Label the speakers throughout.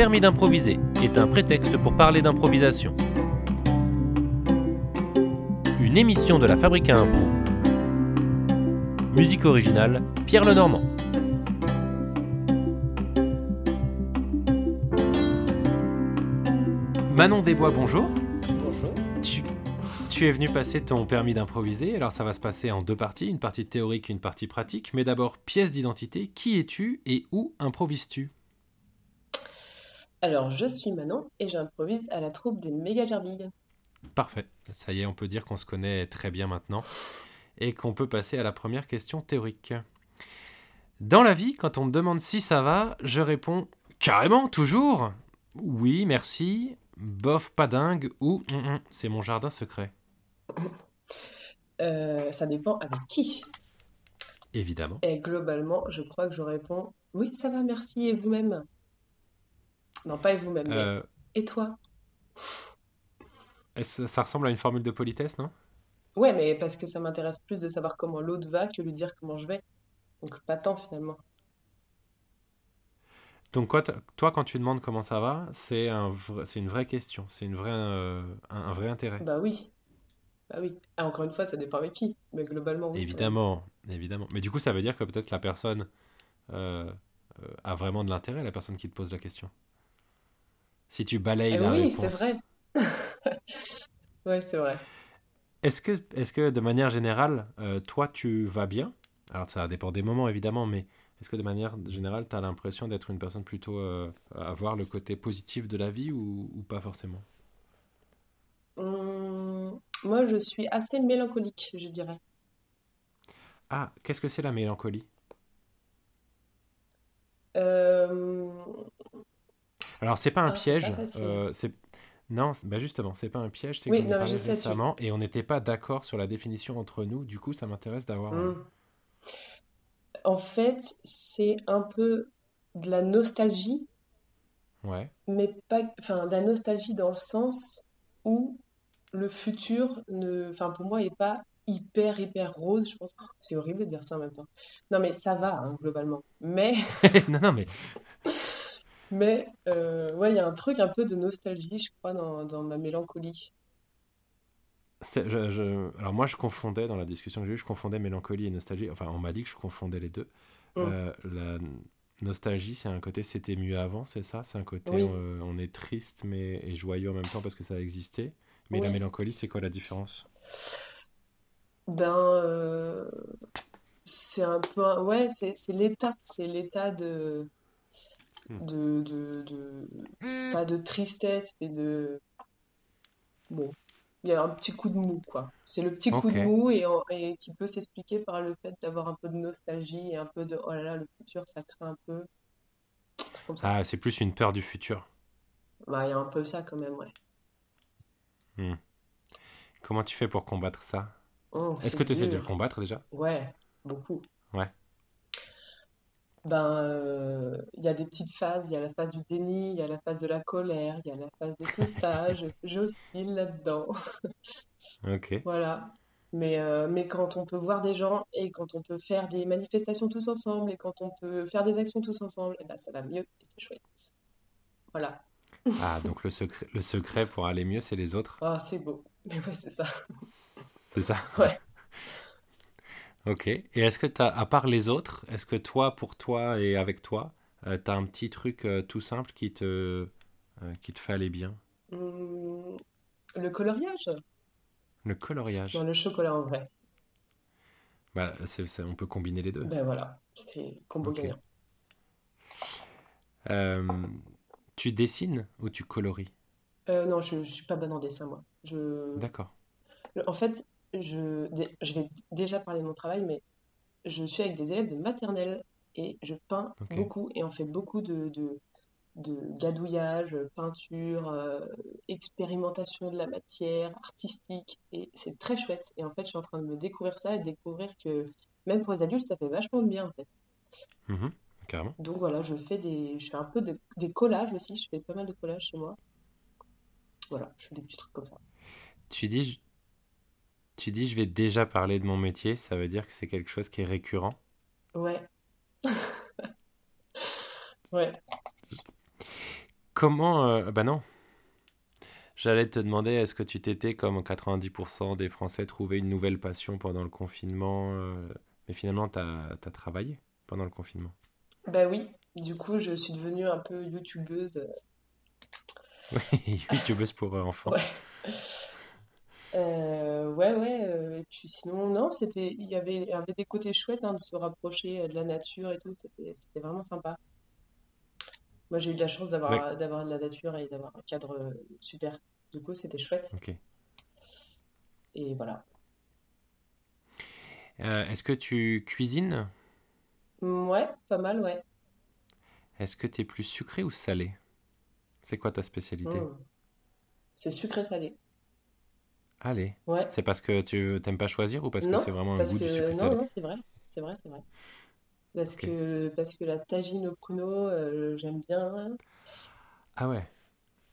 Speaker 1: permis d'improviser est un prétexte pour parler d'improvisation. Une émission de la Fabrique à Impro. Musique originale, Pierre Lenormand. Manon Desbois, bonjour.
Speaker 2: Bonjour.
Speaker 1: Tu, tu es venu passer ton permis d'improviser, alors ça va se passer en deux parties, une partie théorique et une partie pratique. Mais d'abord, pièce d'identité, qui es-tu et où improvises-tu?
Speaker 2: Alors, je suis Manon et j'improvise à la troupe des méga gerbilles.
Speaker 1: Parfait, ça y est, on peut dire qu'on se connaît très bien maintenant et qu'on peut passer à la première question théorique. Dans la vie, quand on me demande si ça va, je réponds carrément, toujours. Oui, merci, bof, pas dingue ou Hum, hum, c'est mon jardin secret.
Speaker 2: Euh, ça dépend avec qui.
Speaker 1: Évidemment.
Speaker 2: Et globalement, je crois que je réponds oui, ça va, merci, et vous-même? Non, pas et vous-même, mais
Speaker 1: Euh,
Speaker 2: et toi?
Speaker 1: est-ce- ça ressemble à une formule de politesse, non?
Speaker 2: Ouais, mais parce que ça m'intéresse plus de savoir comment l'autre va que lui dire comment je vais. Donc, pas tant finalement.
Speaker 1: Donc toi, quand tu demandes comment ça va, c'est un vrai- c'est une vraie question, c'est une vraie, euh, un, un vrai intérêt.
Speaker 2: Bah oui, bah oui. Ah, encore une fois, ça dépend avec qui, mais globalement, oui.
Speaker 1: Évidemment, évidemment. Mais du coup, ça veut dire que peut-être la personne euh, a vraiment de l'intérêt, la personne qui te pose la question. Si tu balayes
Speaker 2: Eh
Speaker 1: la
Speaker 2: oui, c'est
Speaker 1: réponse.
Speaker 2: vrai. Ouais, c'est vrai.
Speaker 1: Est-ce que, est-ce que de manière générale, euh, toi, tu vas bien? Alors ça dépend des moments, évidemment, mais est-ce que de manière générale, tu as l'impression d'être une personne plutôt euh, à voir le côté positif de la vie ou, ou pas forcément?
Speaker 2: Hum, moi, je suis assez mélancolique, je dirais.
Speaker 1: Ah, qu'est-ce que c'est la mélancolie?
Speaker 2: Euh,
Speaker 1: Alors, c'est pas un
Speaker 2: Ah,
Speaker 1: piège. euh, c'est... Non, bah justement, c'est pas un piège, c'est que
Speaker 2: Oui, sais, tu...
Speaker 1: récemment et on n'était pas d'accord sur la définition entre nous. Du coup, ça m'intéresse d'avoir. euh,
Speaker 2: Hum. En fait, c'est un peu de la nostalgie,
Speaker 1: Ouais.
Speaker 2: mais pas, enfin, de la nostalgie dans le sens où le futur ne, enfin, pour moi, est pas hyper, hyper rose, je pense. C'est horrible de dire ça en même temps. Non, mais ça va, hein, globalement. Mais,
Speaker 1: Non, non, mais
Speaker 2: mais, euh, ouais, il y a un truc un peu de nostalgie, je crois, dans, dans ma mélancolie.
Speaker 1: c'est- je, je- alors moi, je confondais dans la discussion que j'ai eue, je confondais mélancolie et nostalgie. Enfin, on m'a dit que je confondais les deux.
Speaker 2: Hum.
Speaker 1: Euh, la nostalgie, c'est un côté c'était mieux avant, c'est ça? C'est un côté
Speaker 2: Oui,
Speaker 1: on est triste mais et joyeux en même temps parce que ça a existé. Mais la mélancolie, c'est quoi la différence?
Speaker 2: Ben, euh, c'est un peu, un- ouais, c'est l'état, c'est l'état de. De, de, de, pas de tristesse, mais de, bon, il y a un petit coup de mou, quoi. C'est le petit coup de mou et, qui peut s'expliquer par le fait d'avoir un peu de nostalgie et un peu de, oh là là, le futur, ça craint un peu, comme ça.
Speaker 1: Ah, c'est plus une peur du futur.
Speaker 2: Bah, il y a un peu ça quand même, ouais.
Speaker 1: Hmm. Comment tu fais pour combattre ça?
Speaker 2: Oh,
Speaker 1: Est-ce que tu essaies de le combattre déjà?
Speaker 2: Ouais, beaucoup.
Speaker 1: Ouais.
Speaker 2: Ben, euh, il y a des petites phases, il y a la phase du déni, il y a la phase de la colère, il y a la phase de tout ça, j'oscille là-dedans.
Speaker 1: Ok.
Speaker 2: Voilà. Mais, euh, mais quand on peut voir des gens et quand on peut faire des manifestations tous ensemble et quand on peut faire des actions tous ensemble, eh ben, ça va mieux et c'est chouette. Voilà.
Speaker 1: Ah, donc le secret, le secret pour aller mieux, c'est les autres.
Speaker 2: Oh, c'est beau. Mais ouais, c'est ça.
Speaker 1: C'est ça?
Speaker 2: Ouais.
Speaker 1: Ok. Et est-ce que t'as, à part les autres, est-ce que toi, pour toi et avec toi, euh, t'as un petit truc euh, tout simple qui te, euh, qui te fait aller bien?
Speaker 2: Hum, le coloriage?
Speaker 1: Le coloriage.
Speaker 2: le chocolat en vrai.
Speaker 1: Bah, c'est, c'est- on peut combiner les deux.
Speaker 2: Ben voilà, c'est combo
Speaker 1: Ok.
Speaker 2: gagnant.
Speaker 1: Euh, tu dessines ou tu coloris?
Speaker 2: Euh, non, je, je suis pas bonne en dessin, moi. Je,
Speaker 1: D'accord.
Speaker 2: En fait, je, vais déjà parler de mon travail, mais je suis avec des élèves de maternelle et je peins beaucoup et on fait beaucoup de, de, de gadouillage, peinture, euh, expérimentation de la matière, artistique et c'est très chouette. Et en fait, je suis en train de me découvrir ça et de découvrir que même pour les adultes, ça fait vachement de bien en fait.
Speaker 1: Mhm, carrément.
Speaker 2: Donc voilà, je fais des, je fais un peu de, des collages aussi, je fais pas mal de collages chez moi. Voilà, je fais des petits trucs comme ça.
Speaker 1: Tu dis, tu dis, je vais déjà parler de mon métier, ça veut dire que c'est quelque chose qui est récurrent?
Speaker 2: Ouais, ouais.
Speaker 1: comment... euh, bah non. J'allais te demander, est-ce que tu t'étais, comme 90% des Français, trouvé une nouvelle passion pendant le confinement euh, Mais finalement, tu as, travaillé pendant le confinement?
Speaker 2: Bah oui, du coup, je suis devenue un peu youtubeuse.
Speaker 1: Oui, youtubeuse pour euh, enfants.
Speaker 2: Ouais. Euh, ouais, ouais. euh, et puis sinon, non, c'était, il y avait, il y avait des côtés chouettes hein, de se rapprocher euh, de la nature et tout. C'était, c'était vraiment sympa. Moi, j'ai eu de la chance d'avoir, d'avoir de la nature et d'avoir un cadre euh, super. Du coup, c'était chouette.
Speaker 1: Ok.
Speaker 2: Et voilà.
Speaker 1: Euh, est-ce que tu cuisines?
Speaker 2: Mm, Ouais, pas mal, ouais.
Speaker 1: Est-ce que tu es plus sucré ou salé? C'est quoi ta spécialité?
Speaker 2: Mm. C'est sucré-salé.
Speaker 1: Allez.
Speaker 2: Ouais.
Speaker 1: C'est parce que tu t'aimes pas choisir ou parce que c'est vraiment un goût du
Speaker 2: que non,
Speaker 1: sucré-salé?
Speaker 2: non, c'est vrai, c'est vrai, c'est vrai. Parce que parce que la tagine au pruneau, euh, j'aime bien.
Speaker 1: Ah ouais,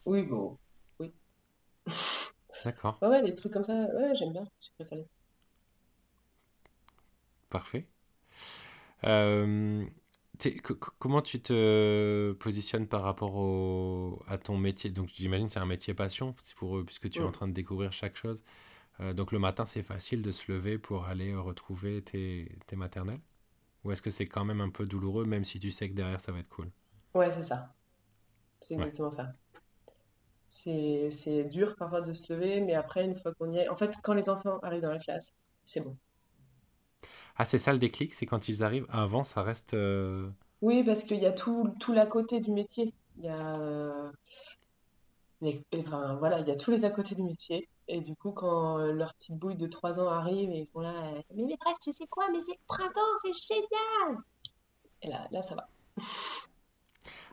Speaker 2: Oui, bon, oui.
Speaker 1: d'accord,
Speaker 2: Ouais, ouais, les trucs comme ça, ouais, j'aime bien, sucré salé.
Speaker 1: parfait. Euh, comment tu te positionnes par rapport au, à ton métier? Donc j'imagine que c'est un métier passion, pour, puisque tu es en train de découvrir chaque chose. Euh, donc le matin, c'est facile de se lever pour aller retrouver tes, tes maternelles? Ou est-ce que c'est quand même un peu douloureux, même si tu sais que derrière, ça va être cool?
Speaker 2: Ouais, c'est ça. C'est
Speaker 1: Ouais.
Speaker 2: exactement ça. C'est dur parfois de se lever, mais après, une fois qu'on y est, en fait, quand les enfants arrivent dans la classe, c'est bon.
Speaker 1: Ah, c'est ça le déclic, c'est quand ils arrivent. Avant, ça reste... euh,
Speaker 2: Oui, parce qu'il y a tout, tout l'à côté du métier. Il y a, euh, les- enfin, voilà, il y a tous les à côté du métier. Et du coup, quand euh, leur petite bouille de 3 ans arrive et ils sont là, euh, mais maîtresse, tu sais quoi, mais c'est le printemps, c'est génial! Et là, là, ça va.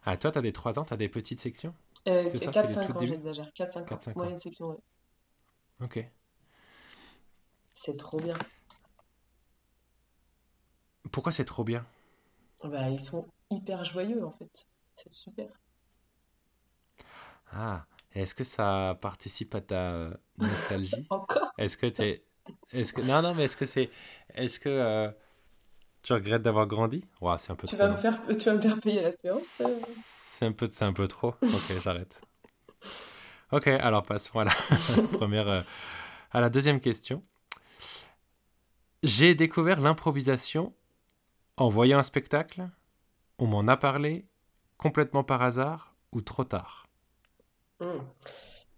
Speaker 1: Ah, toi, t'as des 3 ans, t'as des petites sections?
Speaker 2: Euh,
Speaker 1: C'est ça, c'est les
Speaker 2: 4-5
Speaker 1: tout
Speaker 2: ans, j'exagère. 4-5 ans.
Speaker 1: 4-5 ans.
Speaker 2: Moyenne section, ouais.
Speaker 1: Ok.
Speaker 2: C'est trop bien.
Speaker 1: Pourquoi c'est trop bien?
Speaker 2: Bah, ils sont hyper joyeux, en fait. C'est super.
Speaker 1: Ah, est-ce que ça participe à ta nostalgie?
Speaker 2: Encore?
Speaker 1: Est-ce que t'es... Est-ce que... Non, non, mais est-ce que c'est... Est-ce que euh, tu regrettes d'avoir grandi? C'est un peu
Speaker 2: Tu
Speaker 1: trop,
Speaker 2: vas me faire, tu vas me faire payer la séance? euh
Speaker 1: C'est un peu, c'est un peu trop. Ok, j'arrête. Ok, alors passons à la première, euh, à la deuxième question. J'ai découvert l'improvisation en voyant un spectacle, on m'en a parlé, complètement par hasard ou trop tard.
Speaker 2: Hmm.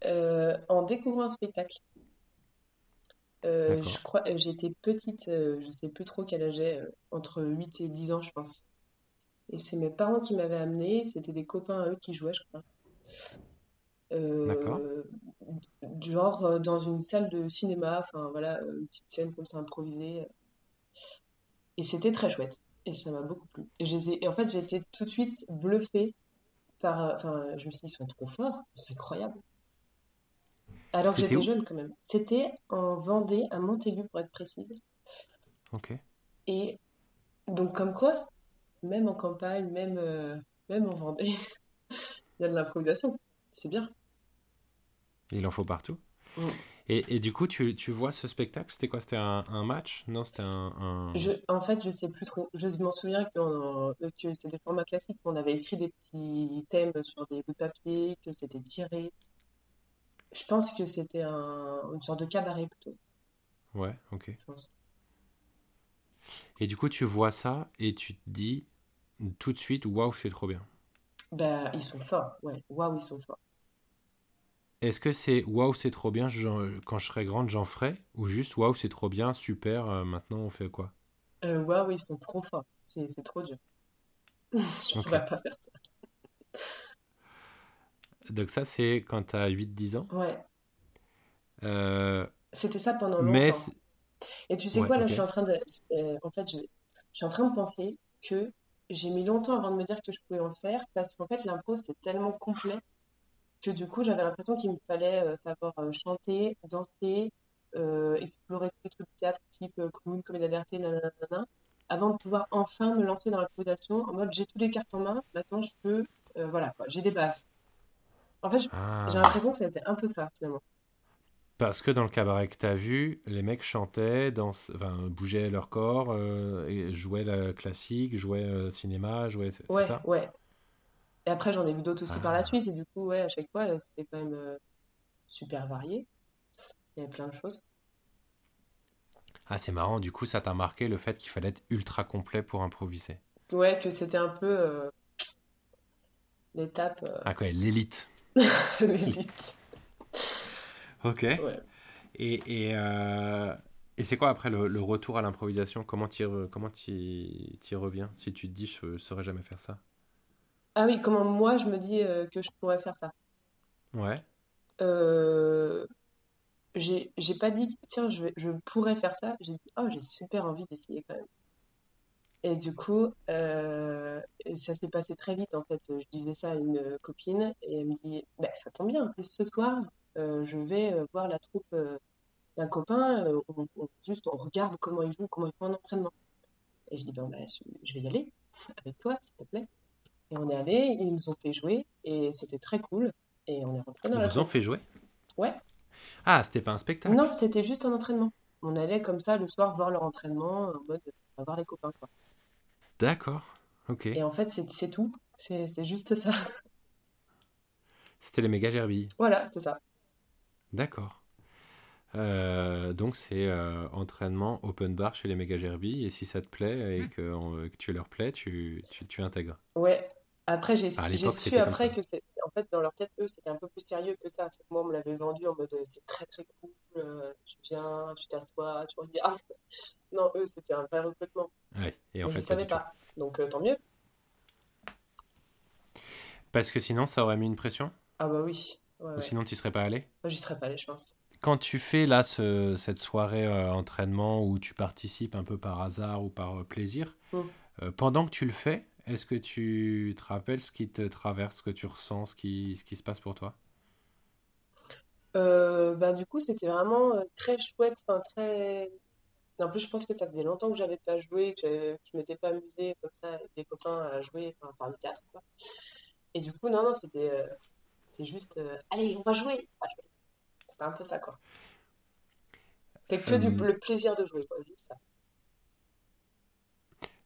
Speaker 2: Euh, en découvrant un spectacle, euh, je crois, euh, j'étais petite, euh, je sais plus trop quel âge j'ai, entre 8 et 10 ans, je pense. Et c'est mes parents qui m'avaient amené, c'était des copains à eux qui jouaient, je crois.
Speaker 1: D'accord.
Speaker 2: Du genre dans une salle de cinéma, enfin voilà, une petite scène comme ça improvisée. Et c'était très chouette. Et ça m'a beaucoup plu. Et, et en fait, j'ai été tout de suite bluffée par. euh, Enfin, je me suis dit, ils sont trop forts, c'est incroyable. Alors que j'étais jeune quand même. C'était en Vendée, à Montaigu pour être précise.
Speaker 1: Ok.
Speaker 2: Et donc, comme quoi, même en campagne, même, euh, même en Vendée, il y a de l'improvisation. C'est bien.
Speaker 1: Il en faut partout.
Speaker 2: Mm.
Speaker 1: Et, et du coup, tu, tu vois ce spectacle, c'était quoi? C'était un, un match? Non, c'était un,
Speaker 2: Je, en fait, je sais plus trop. Je m'en souviens qu'on- que c'est des formats classiques, qu'on avait écrit des petits thèmes sur des bouts de papier, que c'était tiré. Je pense que c'était un, une sorte de cabaret plutôt,
Speaker 1: Ouais, ok.
Speaker 2: je pense.
Speaker 1: Et du coup, tu vois ça et tu te dis tout de suite, waouh, c'est trop bien.
Speaker 2: Bah, ils sont forts, ouais. Waouh, ils sont forts.
Speaker 1: Est-ce que c'est waouh, c'est trop bien, quand je serai grande, j'en ferai? Ou juste waouh, c'est trop bien, super, euh, maintenant on fait quoi?
Speaker 2: Euh, waouh, ils sont trop forts. C'est c'est trop dur. Je pourrais pas faire ça.
Speaker 1: Donc ça, c'est quand tu as 8-10 ans?
Speaker 2: Ouais.
Speaker 1: Euh,
Speaker 2: C'était ça pendant longtemps. Et tu sais
Speaker 1: Ouais,
Speaker 2: quoi, là, je suis en train de... euh, en fait, je, je suis en train de penser que j'ai mis longtemps avant de me dire que je pouvais en faire parce qu'en fait, l'impro, c'est tellement complet que du coup, j'avais l'impression qu'il me fallait euh, savoir euh, chanter, danser, euh, explorer tous les trucs de théâtre type clown, comédie d'alerte, nanana, avant de pouvoir enfin me lancer dans l'improvisation en mode j'ai toutes les cartes en main, maintenant je peux, voilà j'ai des bases. En fait, j- j'ai
Speaker 1: Ah.
Speaker 2: l'impression que c'était un peu ça finalement.
Speaker 1: Parce que dans le cabaret que tu as vu, les mecs chantaient, enfin, bougeaient leur corps, euh, et jouaient la classique, jouaient euh, cinéma, jouaient...
Speaker 2: Ouais,
Speaker 1: ça?
Speaker 2: ouais. Et après, j'en ai vu d'autres aussi par la
Speaker 1: Ah,
Speaker 2: suite. Et du coup, ouais, à chaque fois, euh, c'était quand même euh, super varié. Il y avait plein de choses.
Speaker 1: Ah, c'est marrant, du coup, ça t'a marqué le fait qu'il fallait être ultra complet pour improviser.
Speaker 2: Ouais, que c'était un peu euh, l'étape
Speaker 1: Ah, quoi, l'élite.
Speaker 2: euh, l'élite.
Speaker 1: Ok.
Speaker 2: Ouais.
Speaker 1: Et, et, euh, et c'est quoi après le, le retour à l'improvisation? Comment re- comment t'y reviens? Si tu te dis je ne saurais jamais faire ça?
Speaker 2: Ah oui, comment moi, je me dis euh, que je pourrais faire ça.
Speaker 1: Ouais.
Speaker 2: Euh, j'ai j'ai pas dit, tiens, je, vais- je pourrais faire ça. J'ai dit, oh, j'ai super envie d'essayer quand même. Et du coup, euh, ça s'est passé très vite en fait. Je disais ça à une copine et elle me dit, bah, ça tombe bien. En plus, ce soir, euh, je vais euh, voir la troupe euh, d'un copain. euh, on, on- juste, on regarde comment ils jouent, comment ils font un entraînement. Et je dis, bon, bah, je, je vais y aller avec toi, s'il te plaît. Et on est allé, ils nous ont fait jouer et c'était très cool. Et on est rentré dans
Speaker 1: Ils
Speaker 2: la
Speaker 1: vous ont fait jouer?
Speaker 2: Ouais,
Speaker 1: Ah, c'était pas un
Speaker 2: non,
Speaker 1: spectacle.
Speaker 2: c'était juste un entraînement. On allait comme ça le soir voir leur entraînement en mode, on va voir les copains, quoi.
Speaker 1: D'accord. Ok.
Speaker 2: Et en fait, c'est tout. C'est juste ça.
Speaker 1: C'était les méga gerbilles.
Speaker 2: Voilà, c'est ça.
Speaker 1: D'accord. Euh, donc c'est euh, entraînement open bar chez les méga gerbilles et si ça te plaît et que, euh, que tu leur plais, tu, tu, tu intègres.
Speaker 2: Ouais. Après, j'ai su après que c'est. En fait, dans leur tête, eux, c'était un peu plus sérieux que ça. Moi, on me l'avait vendu en mode c'est très très cool. euh, tu viens, tu t'assois, tu regardes. Non, eux, c'était un vrai recrutement.
Speaker 1: Ouais. Et en
Speaker 2: Mais je
Speaker 1: fait,
Speaker 2: ne savais
Speaker 1: tout.
Speaker 2: pas. Donc, euh, tant mieux.
Speaker 1: Parce que sinon, ça aurait mis une pression?
Speaker 2: Ah, bah oui. Ouais,
Speaker 1: Ou
Speaker 2: ouais.
Speaker 1: sinon, tu serais pas allé?
Speaker 2: Moi, j'y serais pas allée, je pense.
Speaker 1: Quand tu fais là ce- cette soirée euh, entraînement où tu participes un peu par hasard ou par plaisir,
Speaker 2: Mm.
Speaker 1: euh, pendant que tu le fais, est-ce que tu te rappelles ce qui te traverse, ce que tu ressens, ce qui, ce qui se passe pour toi?
Speaker 2: Euh, bah, du coup, c'était vraiment euh, très chouette. Enfin, très. En plus, je pense que ça faisait longtemps que j'avais pas joué, que que je m'étais pas amusée comme ça avec des copains à jouer, enfin, par le théâtre, quoi. Et du coup, non, non, c'était euh, c'était juste, euh, allez, on va jouer, on va jouer. C'était un peu ça, quoi. C'était que du, le plaisir de jouer, quoi, juste ça.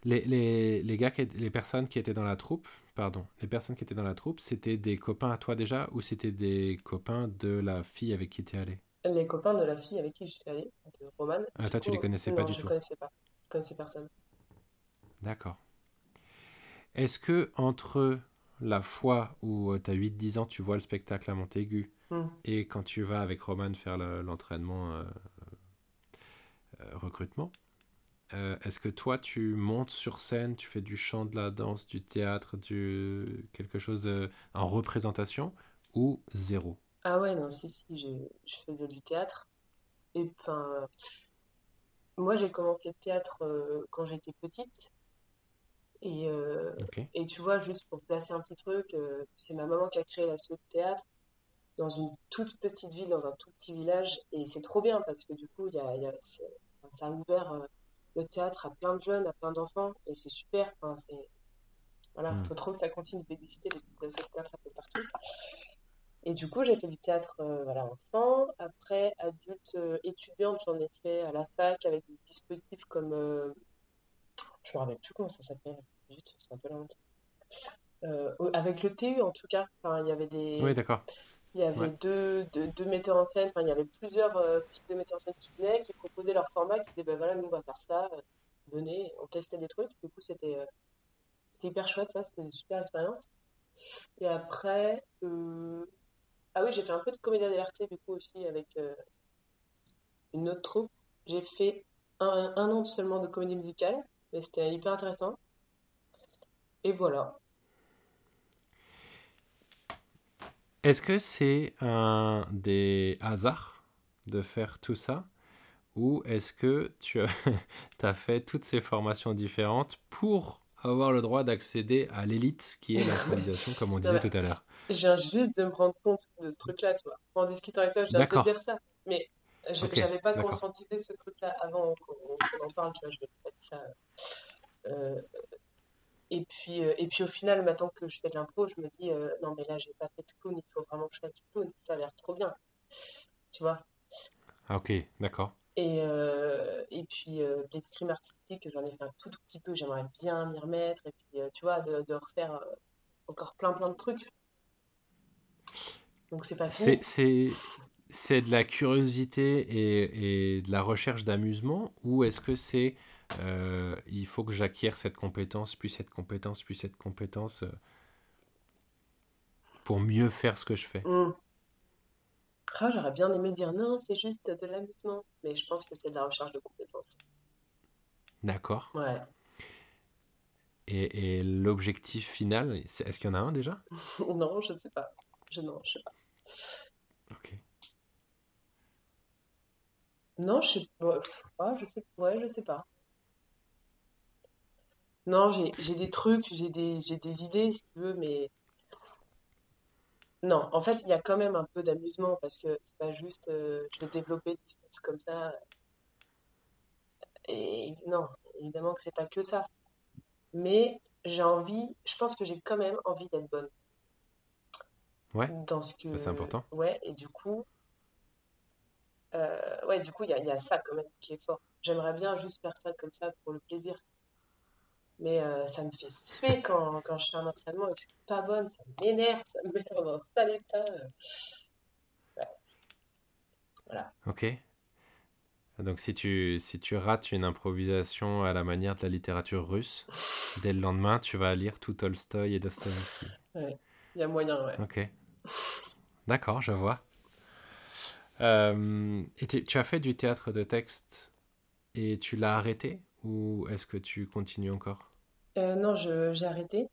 Speaker 1: Les, les, les gars, qui les personnes qui étaient dans la troupe, pardon, les personnes qui étaient dans la troupe, c'était des copains à toi déjà ou c'était des copains de la fille avec qui tu es allé?
Speaker 2: Les copains de la fille avec qui je suis allée, de Romane,
Speaker 1: Ah, toi, tu
Speaker 2: coup,
Speaker 1: les connaissais pas
Speaker 2: non,
Speaker 1: du
Speaker 2: je
Speaker 1: tout.
Speaker 2: connaissais pas. Je connaissais personne.
Speaker 1: D'accord. Est-ce que entre la fois où tu as 8-10 ans, tu vois le spectacle à Montaigu,
Speaker 2: Hmm.
Speaker 1: et quand tu vas avec Roman faire le- l'entraînement euh, euh, recrutement, euh, est-ce que toi tu montes sur scène, tu fais du chant, de la danse, du théâtre, du quelque chose de, en représentation ou zéro?
Speaker 2: Ah ouais, non, si, si, j'ai- je faisais du théâtre. Et enfin, moi, j'ai commencé le théâtre euh, quand j'étais petite. Et, euh, et tu vois, juste pour placer un petit truc, c'est ma maman qui a créé l'asso de théâtre dans une toute petite ville, dans un tout petit village. Et c'est trop bien parce que du coup, il y a, y a- ça a ouvert le théâtre à plein de jeunes, à plein d'enfants. Et c'est super. Voilà,
Speaker 1: Hmm.
Speaker 2: faut trop que ça continue d'exister, les assos de théâtre un peu partout. Et du coup, j'ai fait du théâtre euh, voilà, enfant. Après, adulte, euh, étudiante, j'en ai fait à la fac avec des dispositifs comme. euh, je me rappelle plus comment ça s'appelle. Zut, c'est un peu la honte. Euh, avec le TU en tout cas, enfin, il y avait
Speaker 1: Oui,
Speaker 2: des,
Speaker 1: d'accord.
Speaker 2: Il y
Speaker 1: Ouais.
Speaker 2: avait deux, deux, deux metteurs en scène, enfin, il y avait plusieurs euh, types de metteurs en scène qui venaient, qui proposaient leur format, qui disaient ben voilà, nous on va faire ça, euh, venez, on testait des trucs. Du coup, c'était euh, hyper chouette, ça, c'était une super expérience. Et après, euh, ah oui, j'ai fait un peu de comédie dell'arte du coup aussi avec euh, une autre troupe. J'ai fait un, un an seulement de comédie musicale, mais c'était hyper intéressant. Et voilà.
Speaker 1: Est-ce que c'est un des hasards de faire tout ça ou est-ce que tu as, fait toutes ces formations différentes pour avoir le droit d'accéder à l'élite qui est l'improvisation, comme on disait tout à l'heure?
Speaker 2: je viens juste de me rendre compte de ce truc-là, tu vois. En discutant avec toi, je viens de te dire ça. Mais je
Speaker 1: Ok,
Speaker 2: j'avais pas conscientisé ce truc-là avant qu'on qu'on en parle, tu vois. Je vais pas dire ça. Euh, et puis, euh, et puis au final, maintenant que je fais de l'impro, je me dis, euh, non mais là, j'ai pas fait de clown, il faut vraiment que je fasse du clown. Ça a l'air trop bien, tu vois.
Speaker 1: Ah, ok, d'accord.
Speaker 2: Et, euh, et puis, l'escrime artistique, j'en ai fait un tout, tout petit peu, j'aimerais bien m'y remettre. Et puis, tu vois, de, de refaire, encore plein plein de trucs. Donc c'est pas fini.
Speaker 1: c'est, c'est de la curiosité et, et de la recherche d'amusement ou est-ce que c'est euh, il faut que j'acquière cette compétence, puis cette compétence, puis cette compétence euh, pour mieux faire ce que je fais?
Speaker 2: Ah, j'aurais bien aimé dire non, c'est juste de l'amusement. Mais je pense que c'est de la recherche de compétences.
Speaker 1: D'accord.
Speaker 2: Ouais.
Speaker 1: Et, et l'objectif final, est-ce qu'il y en a un déjà?
Speaker 2: Non, je ne sais pas. Je, non, je sais pas.
Speaker 1: Ok.
Speaker 2: Non, je sais pas. Pff, je sais, ouais, je sais pas. Non, j'ai j'ai des trucs, j'ai des, j'ai des idées, si tu veux, mais non. En fait, il y a quand même un peu d'amusement parce que c'est pas juste euh, je vais développer des skills comme ça. Et non, évidemment que c'est pas que ça. Mais j'ai envie, je pense que j'ai quand même envie d'être bonne
Speaker 1: Ouais,
Speaker 2: dans ce
Speaker 1: c'est
Speaker 2: que.
Speaker 1: important.
Speaker 2: Ouais, et du coup, euh, ouais, du coup, il y a, il y a ça quand même qui est fort. J'aimerais bien juste faire ça comme ça pour le plaisir. Mais euh, ça me fait suer quand, quand je fais un entraînement et que je suis pas bonne, ça m'énerve, ça me met dans un sale état. Ouais, voilà.
Speaker 1: Ok. Donc si tu, si tu rates une improvisation à la manière de la littérature russe, dès le lendemain, tu vas lire tout Tolstoï et Dostoïevski.
Speaker 2: Ouais, il y a moyen, ouais.
Speaker 1: Ok. D'accord, je vois. Euh, et tu, tu as fait du théâtre de texte et tu l'as arrêté ou est-ce que tu continues encore?
Speaker 2: Euh, non, je, j'ai arrêté.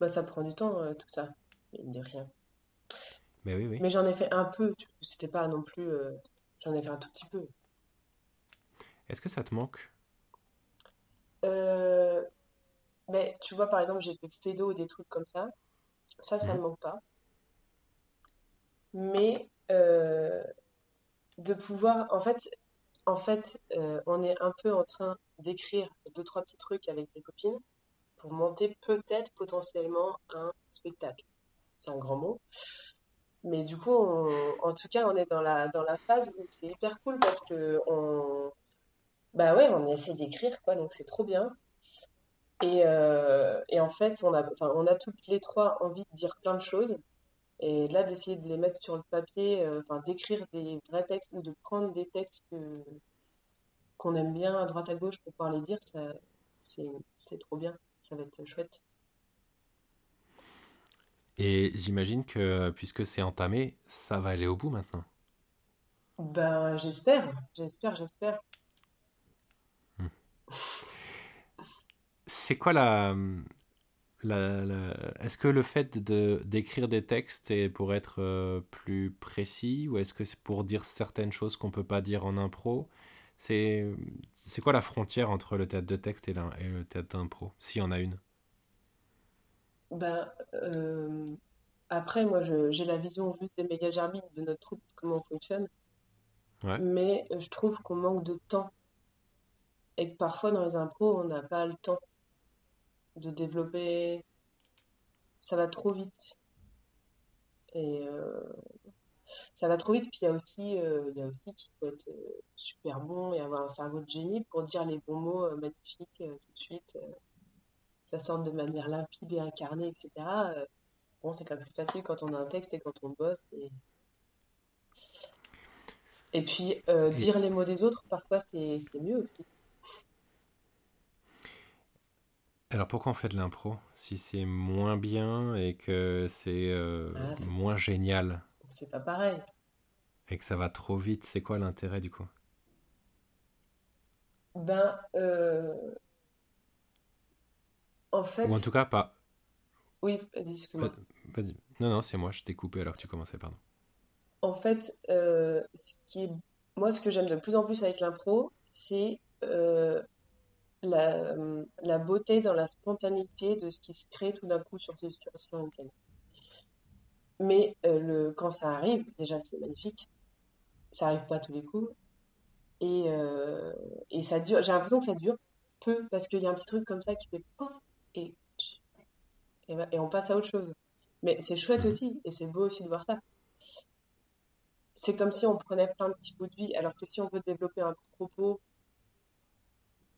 Speaker 2: Bah, ça prend du temps, euh, tout ça, mine de rien.
Speaker 1: Ben oui, oui.
Speaker 2: Mais j'en ai fait un peu, tu- c'était pas non plus. euh, j'en ai fait un tout petit peu.
Speaker 1: Est-ce que ça te manque?
Speaker 2: Euh, mais tu vois, par exemple, j'ai fait Fédo et des trucs comme ça. Ça, ça
Speaker 1: Mhm.
Speaker 2: me manque pas. Mais euh, de pouvoir, en fait, en fait, euh, on est un peu en train d'écrire deux, trois petits trucs avec des copines pour monter peut-être potentiellement un spectacle. C'est un grand mot. Mais du coup, en tout cas, on est dans la, dans la phase où c'est hyper cool parce que on, bah ouais, on essaie d'écrire, quoi, donc c'est trop bien. Et, euh, et en fait, on a, on a toutes les trois envie de dire plein de choses. Et là, d'essayer de les mettre sur le papier, euh, d'écrire des vrais textes ou de prendre des textes que, qu'on aime bien à droite à gauche pour pouvoir les dire, ça, c'est, c'est trop bien. Ça va être chouette.
Speaker 1: Et j'imagine que puisque c'est entamé, ça va aller au bout maintenant.
Speaker 2: Ben, j'espère, j'espère, j'espère.
Speaker 1: Hmm. C'est quoi la, la, la- Est-ce que le fait de d'écrire des textes est pour être euh, plus précis ou est-ce que c'est pour dire certaines choses qu'on peut pas dire en impro? C'est quoi la frontière entre le théâtre de texte et, la- et le théâtre d'impro, s'il y en a une?
Speaker 2: Ben, euh, après, moi, j'ai la vision juste des méga gerbilles de notre troupe, comment on fonctionne.
Speaker 1: Ouais.
Speaker 2: Mais euh, je trouve qu'on manque de temps et que parfois dans les impros, on n'a pas le temps de développer. Ça va trop vite. Et euh, ça va trop vite. Puis il y a aussi, euh, il y a aussi qu'il faut être euh, super bon et avoir un cerveau de génie pour dire les bons mots euh, magnifiques tout de suite. ça sorte de manière limpide et incarnée, etc. Bon, c'est quand même plus facile quand on a un texte et quand on bosse. Et, et puis, dire les mots des autres, parfois, c'est mieux aussi.
Speaker 1: alors pourquoi on fait de l'impro si c'est moins bien et que c'est euh,
Speaker 2: Ah, c'est
Speaker 1: moins génial?
Speaker 2: C'est pas pareil.
Speaker 1: et que ça va trop vite, c'est quoi l'intérêt du coup?
Speaker 2: Ben, euh, en
Speaker 1: Ou en
Speaker 2: fait,
Speaker 1: tout cas pas.
Speaker 2: oui, vas-y,
Speaker 1: va-
Speaker 2: excuse-moi.
Speaker 1: Vas-y. Non, non, c'est moi, je t'ai coupé alors que tu commençais, pardon.
Speaker 2: En fait, euh, ce qui est, moi, ce que j'aime de plus en plus avec l'impro, c'est euh, la, la beauté dans la spontanéité de ce qui se crée tout d'un coup sur, sur, sur une scène. Mais euh, le, quand ça arrive, déjà, c'est magnifique. Ça arrive pas à tous les coups. Et, euh, et ça dure, j'ai l'impression que ça dure peu parce qu'il y a un petit truc comme ça qui fait pouf et, et, et on passe à autre chose. Mais c'est chouette
Speaker 1: Mhm.
Speaker 2: aussi et c'est beau aussi de voir ça. C'est comme si on prenait plein de petits bouts de vie, alors que si on veut développer un propos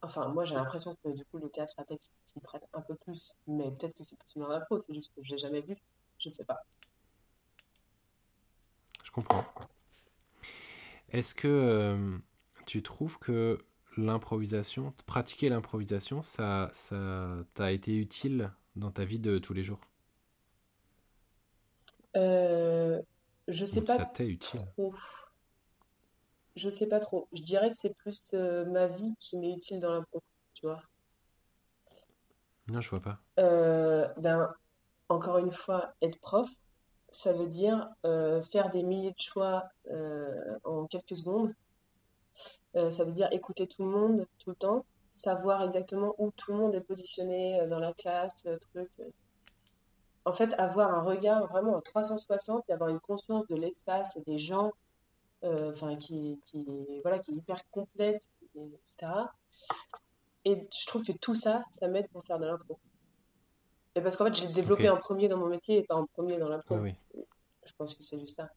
Speaker 2: Enfin, moi, j'ai l'impression que du coup, le théâtre à texte s'y prête un peu plus. Mais peut-être que c'est possible en impro, c'est juste que je l'ai jamais vu. Je ne sais pas.
Speaker 1: Je comprends. Est-ce que euh, tu trouves que l'improvisation, pratiquer l'improvisation, ça, ça t'a été utile dans ta vie de tous les jours?
Speaker 2: Euh, je sais
Speaker 1: Ou
Speaker 2: pas
Speaker 1: ça t'est utile?
Speaker 2: trop. Je sais pas trop. Je dirais que c'est plus euh, ma vie qui m'est utile dans l'impro, tu vois.
Speaker 1: Non, je vois pas.
Speaker 2: Euh, ben, encore une fois, être prof, ça veut dire euh, faire des milliers de choix euh, en quelques secondes. Euh, ça veut dire écouter tout le monde tout le temps, savoir exactement où tout le monde est positionné dans la classe, truc. En fait, avoir un regard vraiment à 360 et avoir une conscience de l'espace et des gens, qui, qui, voilà, qui est hyper complète, et- etc. Et je trouve que tout ça, ça m'aide pour faire de l'impro. Et parce qu'en fait, je l'ai développé en premier dans mon métier et pas en premier dans
Speaker 1: Oui,
Speaker 2: l'impro.
Speaker 1: oui.
Speaker 2: Je pense que c'est juste ça.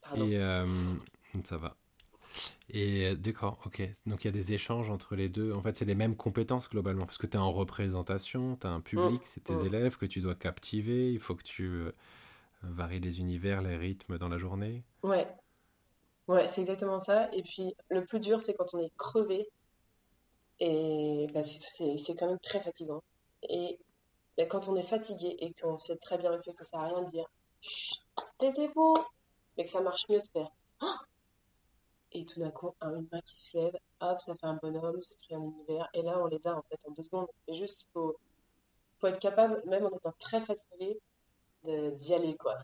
Speaker 2: Pardon.
Speaker 1: Et euh, ça va. Et euh, d'accord, ok. Donc il y a des échanges entre les deux. En fait, c'est les mêmes compétences globalement. Parce que tu es en représentation, tu as un
Speaker 2: Mm,
Speaker 1: public, c'est tes
Speaker 2: mm.
Speaker 1: élèves que tu dois captiver. Il faut que tu euh, varies les univers, les rythmes dans la journée.
Speaker 2: Ouais, ouais, c'est exactement ça. Et puis, le plus dur, c'est quand on est crevé, et parce que c'est quand même très fatigant. Et, quand on est fatigué et qu'on sait très bien que ça sert à rien de dire taisez-vous, mais que ça marche mieux de faire. Et tout d'un coup, un- une main qui se lève, hop, ça fait un bonhomme, ça crée un univers. Et là, on les a en fait en deux secondes. Et juste, faut, faut être capable, même en étant très fatigué, d'y aller, quoi.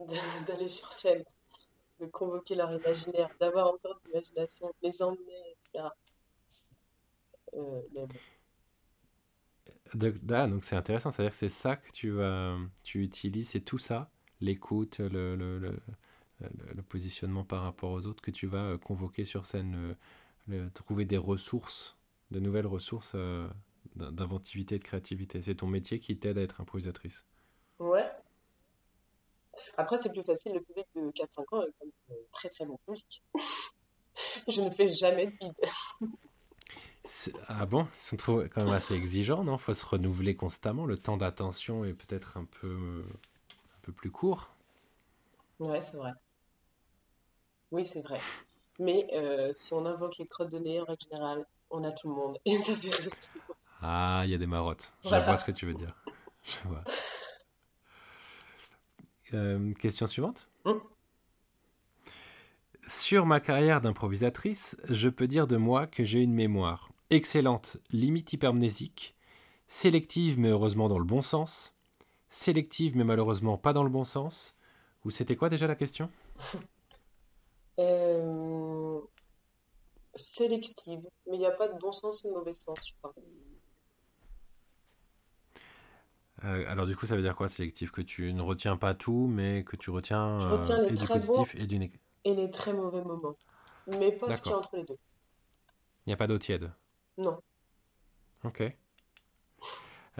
Speaker 2: D'aller sur scène, de convoquer leur imaginaire, d'avoir encore de l'imagination, les emmener, etc. Euh.
Speaker 1: Donc, ah, donc c'est intéressant, c'est-à-dire que c'est ça que tu, vas- tu utilises, c'est tout ça, l'écoute, le, le, le- positionnement par rapport aux autres, que tu vas euh, convoquer sur scène, trouver des ressources, de nouvelles ressources euh, d'in- d'inventivité et de créativité. C'est ton métier qui t'aide à être improvisatrice.
Speaker 2: Ouais. Après, c'est plus facile, le public de 4-5 ans est quand même très très bon public. Je ne fais jamais de bide.
Speaker 1: Ah bon, ils sont trop- quand même assez exigeants, non? Faut se renouveler constamment, le temps d'attention est peut-être un peu, un peu plus court.
Speaker 2: Ouais, c'est vrai. Oui, c'est vrai. Mais euh, si on invoque les crottes de nez, en règle générale, on a tout le monde. Et ça fait rire tout le monde.
Speaker 1: Ah, il y a des marottes. Je vois ce que tu veux dire. Je vois. Euh, question suivante.
Speaker 2: Hum.
Speaker 1: Sur ma carrière d'improvisatrice, je peux dire de moi que j'ai une mémoire excellente, limite hypermnésique, sélective mais heureusement dans le bon sens, sélective mais malheureusement pas dans le bon sens. Ou c'était quoi déjà la question?
Speaker 2: Euh, sélective. Mais il n'y a pas de bon sens ou de mauvais sens, je crois.
Speaker 1: Euh, alors du coup, ça veut dire quoi sélectif? Que tu ne retiens pas tout, mais que tu retiens
Speaker 2: Je
Speaker 1: euh,
Speaker 2: retiens les
Speaker 1: et du
Speaker 2: très
Speaker 1: positif et du négatif.
Speaker 2: et les très mauvais moments. Mais pas ce qu'il y a entre les deux.
Speaker 1: Il n'y a pas d'eau tiède.
Speaker 2: Non.
Speaker 1: Ok.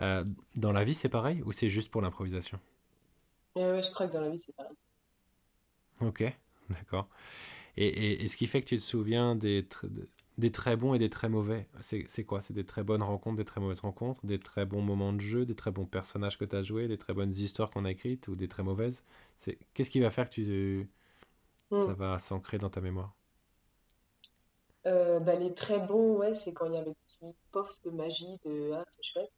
Speaker 1: Euh, dans la vie, c'est pareil ou c'est juste pour l'improvisation?
Speaker 2: Ouais, je crois que dans la vie, c'est pareil.
Speaker 1: Ok, d'accord. Et, et, et ce qui fait que tu te souviens des, tr- des très bons et des très mauvais, c'est quoi? C'est des très bonnes rencontres, des très mauvaises rencontres, des très bons moments de jeu, des très bons personnages que tu as joués, des très bonnes histoires qu'on a écrites ou des très mauvaises? Qu'est-ce qui va faire que tu,
Speaker 2: Hmm.
Speaker 1: ça va s'ancrer dans ta mémoire?
Speaker 2: Euh, bah, les très bons, ouais, c'est quand il y a le petit pof de magie de Ah, c'est chouette.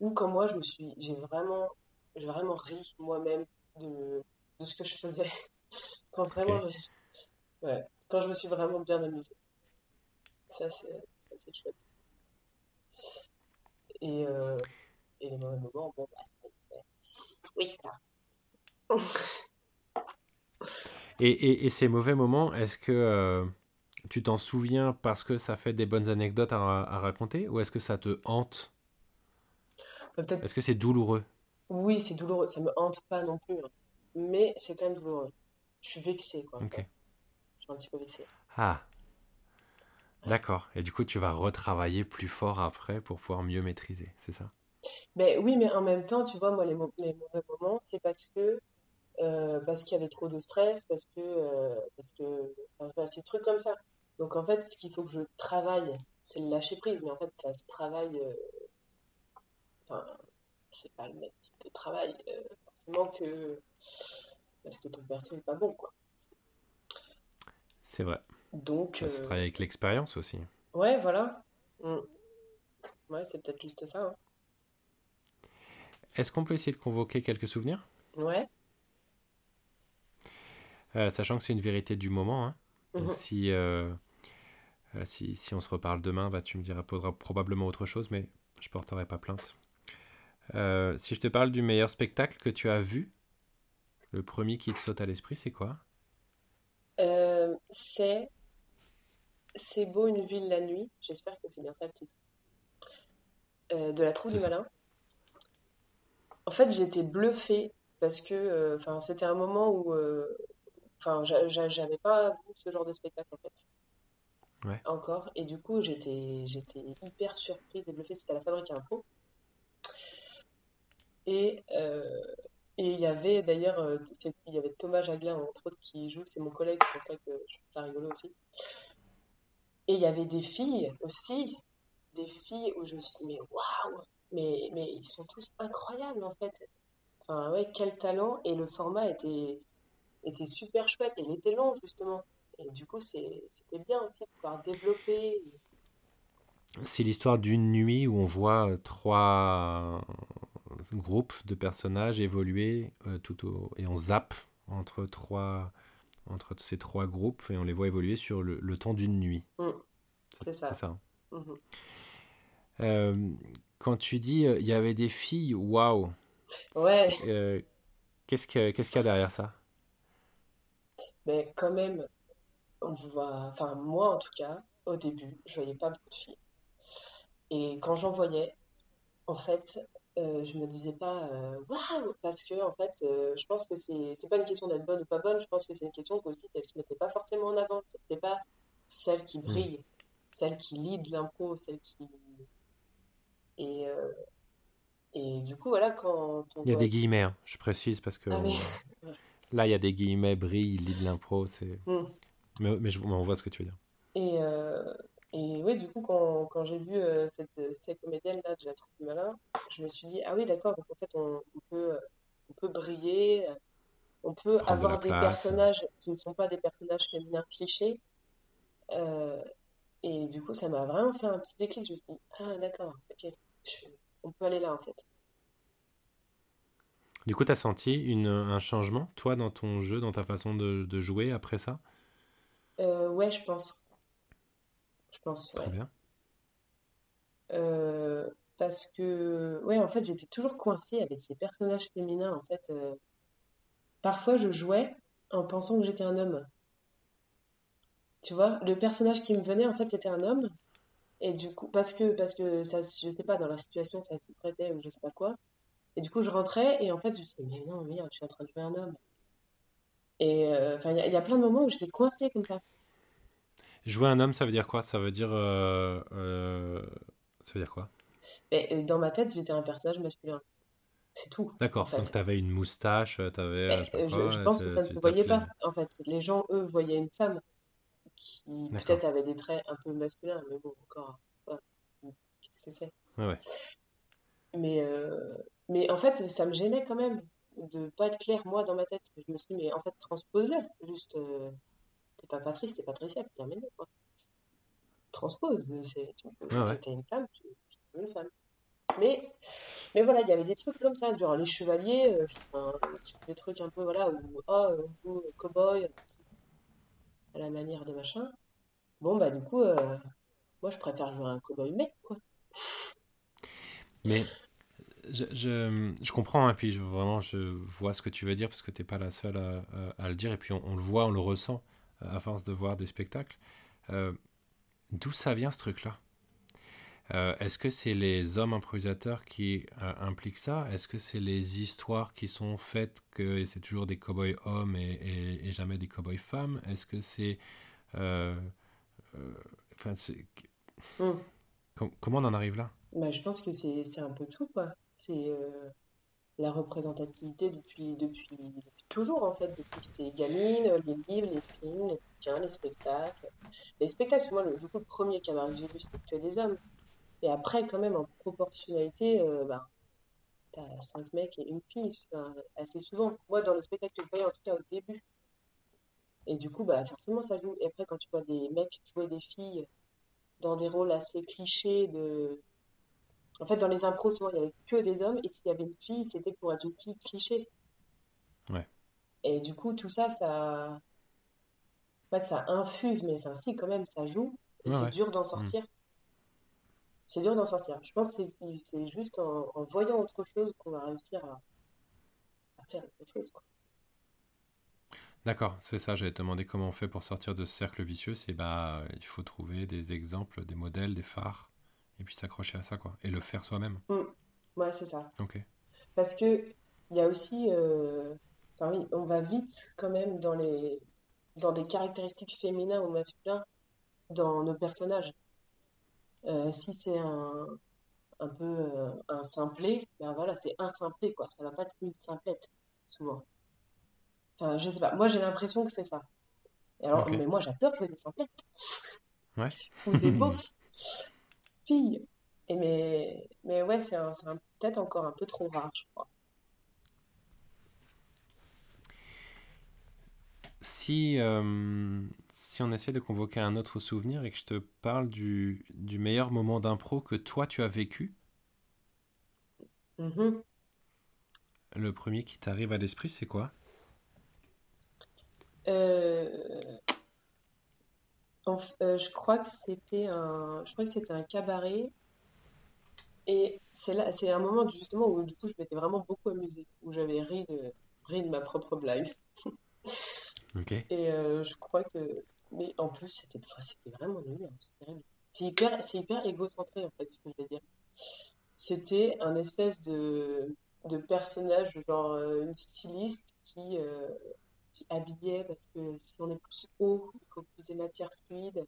Speaker 2: Ou quand moi, je me suis, j'ai vraiment, j'ai vraiment ri moi-même de, de ce que je faisais. Quand vraiment, je- ouais, quand je me suis vraiment bien amusée. Ça, c'est, ça, c'est chouette. Et, euh, et les mauvais moments, bon, bah, oui.
Speaker 1: Et, et, et ces mauvais moments, est-ce que euh, tu t'en souviens parce que ça fait des bonnes anecdotes à, ra- à raconter ou est-ce que ça te hante?
Speaker 2: Bah,
Speaker 1: Est-ce que c'est douloureux?
Speaker 2: oui, c'est douloureux, ça me hante pas non plus, hein. Mais c'est quand même douloureux. Je suis vexée, quoi. Je suis un petit peu vexée.
Speaker 1: Ah, d'accord. Et du coup, tu vas retravailler plus fort après pour pouvoir mieux maîtriser, c'est ça?
Speaker 2: Mais oui, mais en même temps, tu vois, moi, les, mauvais moments, c'est parce que euh, parce qu'il y avait trop de stress, parce que euh, parce que enfin, des trucs comme ça. Donc en fait, ce qu'il faut que je travaille, c'est le lâcher prise, mais en fait, ça se travaille. euh, Enfin, c'est pas le même type de travail, euh, forcément que. Parce que ton perso est pas bon, quoi.
Speaker 1: C'est vrai.
Speaker 2: Donc,
Speaker 1: Ça se
Speaker 2: euh,
Speaker 1: travaille avec l'expérience aussi.
Speaker 2: ouais, voilà. Mm. Ouais, c'est peut-être juste ça, hein.
Speaker 1: Est-ce qu'on peut essayer de convoquer quelques souvenirs?
Speaker 2: Ouais.
Speaker 1: Euh, Sachant que c'est une vérité du moment. hein. Donc
Speaker 2: Mhm.
Speaker 1: si, euh, si, si on se reparle demain, bah, tu me diras probablement autre chose, mais je porterai pas plainte. Euh, si je te parle du meilleur spectacle que tu as vu, le premier qui te saute à l'esprit, c'est quoi?
Speaker 2: Euh, c'est C'est beau une ville la nuit. J'espère que c'est bien ça le titre. Euh, de la Troupe du
Speaker 1: ça.
Speaker 2: Malin. En fait, j'étais bluffée parce que euh, enfin, c'était un moment où euh, enfin, j'a- j'a- j'avais pas vu ce genre de spectacle en fait Encore. Et du coup, j'étais hyper surprise et bluffée. C'était la Fabrique à Impôts. Et euh, et il y avait d'ailleurs euh, il y avait Thomas Jaglin entre autres qui joue. C'est mon collègue, c'est pour ça que je trouve ça rigolo aussi. Et il y avait des filles aussi, des filles où je me suis dit mais waouh, mais mais ils sont tous incroyables en fait. Enfin ouais, quel talent et le format était était super chouette et il était long justement. Et du coup, c'est- c'était bien aussi de pouvoir développer.
Speaker 1: C'est l'histoire d'une nuit où on voit euh, trois groupes de personnages évoluer euh, tout au... et on zappe entre trois entre ces trois groupes et on les voit évoluer sur le, le temps d'une nuit.
Speaker 2: Mm, C'est ça.
Speaker 1: ça. Euh, quand tu dis euh, il y avait des filles, waouh,
Speaker 2: Ouais,
Speaker 1: euh, qu'est-ce que qu'est-ce qu'il y a derrière ça?
Speaker 2: mais quand même, on voit, enfin moi en tout cas, au début, je voyais pas beaucoup de filles. Et quand j'en voyais, en fait, euh, je me disais pas euh, waouh, parce que en fait, euh, je pense que c'est c'est pas une question d'être bonne ou pas bonne, je pense que c'est une question aussi qu'elles se mettaient pas forcément en avant. C'était pas celle qui
Speaker 1: Hmm.
Speaker 2: brille, celle qui lead l'impro, celle qui et euh, et du coup voilà quand on
Speaker 1: Il y a des guillemets, hein, je précise parce que
Speaker 2: ah mais
Speaker 1: on- là il y a des guillemets, brille, lit de l'impro, c'est
Speaker 2: Hmm.
Speaker 1: Mais, mais je, on voit ce que tu veux dire.
Speaker 2: Et, euh, et oui, du coup, quand, quand j'ai vu euh, cette, cette comédienne-là de la troupe du malin, je me suis dit, ah oui, d'accord, donc en fait, on, on peut, on peut briller, on peut
Speaker 1: Prendre de la
Speaker 2: avoir des
Speaker 1: place.
Speaker 2: personnages qui ne sont pas des personnages féminins clichés. Euh, et du coup, ça m'a vraiment fait un petit déclic. Je me suis dit, ah d'accord, ok, je- on peut aller là, en fait.
Speaker 1: Du coup, tu as senti une, un changement, toi, dans ton jeu, dans ta façon de, de jouer après ça?
Speaker 2: Euh, ouais, je pense, je pense,
Speaker 1: Très
Speaker 2: ouais.
Speaker 1: bien.
Speaker 2: Euh, parce que, ouais, en fait, j'étais toujours coincée avec ces personnages féminins, en fait. euh, Parfois, je jouais en pensant que j'étais un homme. Tu vois, le personnage qui me venait, en fait, c'était un homme. Et du coup, parce que, parce que ça, je sais pas, dans la situation, ça s'y prêtait ou je sais pas quoi. Et du coup, je rentrais et en fait, je me suis dit, mais non, merde, je suis en train de jouer un homme. Et euh, enfin, il y, a il y a plein de moments où j'étais coincée comme ça.
Speaker 1: Jouer un homme, ça veut dire quoi? Ça veut dire euh, euh, ça veut dire quoi?
Speaker 2: Mais dans ma tête, j'étais un personnage masculin. C'est tout,
Speaker 1: D'accord. Donc tu avais une moustache, tu avais, je
Speaker 2: Mais
Speaker 1: sais pas quoi,
Speaker 2: je, je pense que ça ne se voyait pas, en fait. Les gens, eux, voyaient une femme qui peut-être avait des traits un peu masculins, mais bon, encore, voilà, qu'est-ce que c'est?
Speaker 1: Ouais, ouais.
Speaker 2: Mais, euh, mais en fait, ça me gênait quand même de pas être clair, moi, dans ma tête. Je me suis dit, mais en fait, transpose-le. Juste, euh, t'es pas Patrice, t'es Patricia, t'es terminé, quoi. Transpose. Tu peux, t'es
Speaker 1: ouais.
Speaker 2: t'es une femme, tu, tu veux une femme. Mais, mais voilà, il y avait des trucs comme ça, genre les chevaliers, euh, enfin, des trucs un peu, voilà, où, oh, euh, vous, euh, cow-boy, à la manière de machin. Bon, bah, du coup, euh, moi, je préfère jouer un cow-boy mec, quoi.
Speaker 1: Mais je, je, je comprends, et puis je- vraiment, je vois ce que tu veux dire, parce que t'es pas la seule à, à- à le dire, et puis on, on le voit, on le ressent, à force de voir des spectacles. Euh, d'où ça vient ce truc-là? Euh, est-ce que c'est les hommes improvisateurs qui euh, impliquent ça? Est-ce que c'est les histoires qui sont faites que c'est toujours des cow-boys hommes et, et- et jamais des cow-boys femmes? Est-ce que c'est... enfin, com- comment on en arrive là?
Speaker 2: Bah, je pense que c'est un peu tout, quoi. C'est euh, la représentativité depuis, depuis, toujours en fait, depuis que j'étais gamine, les livres, les films, les bouquins, les spectacles. Les spectacles, moi, le, du coup, le premier que j'ai vu, c'était que des hommes. Et après, quand même, en proportionnalité, euh, bah, t'as cinq mecs et une fille, assez souvent. Moi, dans les spectacles que je voyais, en tout cas au début. Et du coup, bah, forcément, ça joue. Et après, quand tu vois des mecs jouer des filles dans des rôles assez clichés de... En fait, dans les impros, souvent, il n'y avait que des hommes, et s'il y avait une fille, c'était pour être une fille cliché.
Speaker 1: Ouais.
Speaker 2: Et du coup, tout ça, ça... Pas que ça infuse, mais enfin, si, quand même, ça joue, et
Speaker 1: Ouais,
Speaker 2: c'est
Speaker 1: ouais.
Speaker 2: dur d'en sortir. C'est dur d'en sortir. Je pense que c'est juste en, en voyant autre chose qu'on va réussir à, à faire autre chose.
Speaker 1: D'accord, c'est ça, j'allais te demander comment on fait pour sortir de ce cercle vicieux, c'est bah il faut trouver des exemples, des modèles, des phares, et puis s'accrocher à ça, quoi. Et le faire soi-même.
Speaker 2: Mm. Ouais, c'est ça.
Speaker 1: Ok.
Speaker 2: Parce que il y a aussi, euh, enfin oui, on va vite quand même dans les, dans des caractéristiques féminins ou masculins dans nos personnages. Euh, si c'est un, un peu euh, un simplet, ben voilà, c'est un simplet, quoi. Ça va pas être une simplette, souvent. Enfin, je sais pas. Moi, j'ai l'impression que c'est ça. Et alors, mais moi, j'adore jouer des simplettes
Speaker 1: Ouais.
Speaker 2: ou des beaufs filles. Et mais, mais ouais, c'est peut-être encore un peu trop rare, je crois.
Speaker 1: Si, euh, si on essaie de convoquer un autre souvenir et que je te parle du, du meilleur moment d'impro que toi tu as vécu,
Speaker 2: Mhm.
Speaker 1: le premier qui t'arrive à l'esprit, c'est quoi?
Speaker 2: Euh, en euh, je crois que c'était un, je crois que c'était un cabaret. Et c'est là, c'est un moment justement où du coup je m'étais vraiment beaucoup amusée, où j'avais ri de, ri de ma propre blague.
Speaker 1: Ok.
Speaker 2: Et euh, je crois que, mais en plus c'était, vraiment nul, hein, c'est hyper, c'est hyper égocentré en fait ce que je vais dire. C'était un espèce de, de personnage, genre euh, une styliste qui, qui habillait parce que si on est plus haut, il faut plus des matières fluides,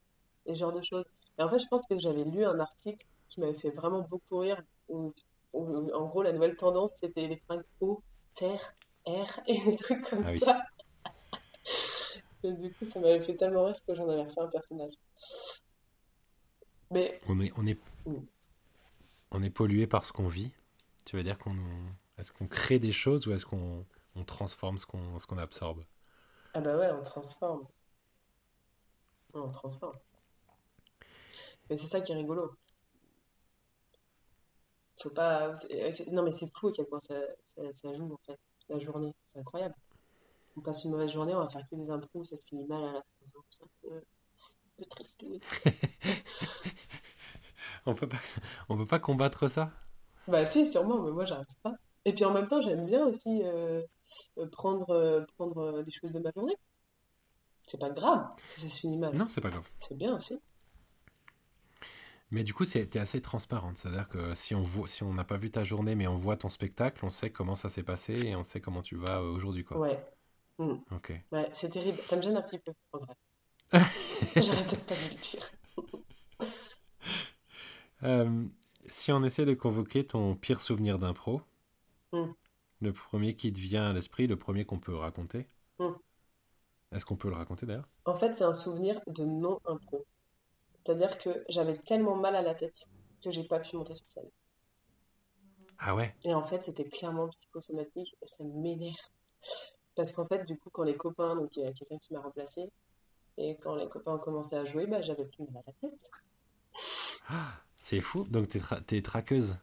Speaker 2: et ce genre de choses. Et en fait, je pense que j'avais lu un article qui m'avait fait vraiment beaucoup rire, où, où, en gros la nouvelle tendance c'était les fringues haut, terre, air, et des trucs comme
Speaker 1: Ah oui.
Speaker 2: ça. Et du coup, ça m'avait fait tellement rire que j'en avais fait un personnage. Mais,
Speaker 1: On est, on est,
Speaker 2: mm,
Speaker 1: on est pollué par ce qu'on vit. Tu veux dire qu'on est-ce qu'on crée des choses ou est-ce qu'on on transforme ce qu'on ce qu'on absorbe?
Speaker 2: Ah bah ouais, on transforme. On transforme. Mais c'est ça qui est rigolo. Faut pas. c'est- c'est- Non, mais c'est fou à quel point ça, ça, ça joue en fait. La journée, c'est incroyable. On passe une mauvaise journée, on va faire que des impros, ça se finit mal à la fin. C'est un peu, un peu triste.
Speaker 1: On peut pas, on peut pas combattre ça?
Speaker 2: Bah si, sûrement, mais moi j'arrive pas. Et puis en même temps, j'aime bien aussi euh, euh, prendre, euh, prendre les choses de ma journée. C'est pas grave si ça se finit mal.
Speaker 1: Non, c'est pas grave.
Speaker 2: C'est bien aussi.
Speaker 1: Mais du coup, t'es assez transparente. C'est-à-dire que si on voit, si on n'a pas vu ta journée, mais on voit ton spectacle, on sait comment ça s'est passé et on sait comment tu vas aujourd'hui, quoi.
Speaker 2: Ouais. Mm.
Speaker 1: Ok.
Speaker 2: Ouais, c'est terrible. Ça me gêne un petit peu, en vrai. Peut-être pas dû le dire.
Speaker 1: Euh, si on essaie de convoquer ton pire souvenir d'impro,
Speaker 2: Mm.
Speaker 1: le premier qui te vient à l'esprit, le premier qu'on peut raconter.
Speaker 2: Mm.
Speaker 1: Est-ce qu'on peut le raconter d'ailleurs?
Speaker 2: En fait, c'est un souvenir de non-impro. C'est-à-dire que j'avais tellement mal à la tête que j'ai pas pu monter sur scène.
Speaker 1: Ah ouais?
Speaker 2: Et en fait, c'était clairement psychosomatique et ça m'énerve. Parce qu'en fait, du coup, quand les copains, donc il y a quelqu'un qui m'a remplacé, et quand les copains ont commencé à jouer, bah j'avais plus mal à la tête.
Speaker 1: Ah, c'est fou. Donc t'es tra- t'es traqueuse?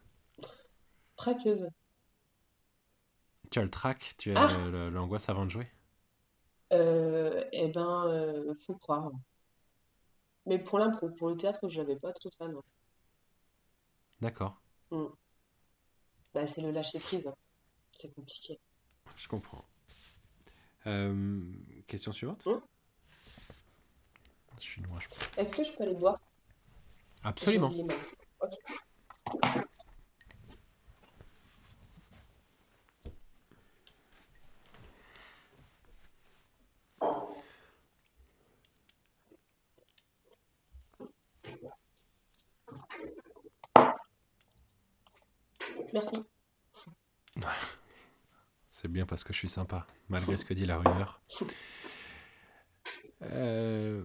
Speaker 2: Traqueuse.
Speaker 1: Tu as le trac, tu as
Speaker 2: Ah!
Speaker 1: l'angoisse avant de jouer?
Speaker 2: Euh, eh ben, euh, faut croire. Mais pour l'impro, pour le théâtre, je n'avais pas trop ça, non.
Speaker 1: D'accord,
Speaker 2: Mm. Bah, c'est le lâcher prise. hein. C'est compliqué.
Speaker 1: je comprends. Euh, question suivante?
Speaker 2: Mm.
Speaker 1: Je suis loin, je pense.
Speaker 2: Est-ce que je peux aller boire?
Speaker 1: Absolument.
Speaker 2: Merci.
Speaker 1: C'est bien parce que je suis sympa, malgré ce que dit la rumeur. Euh,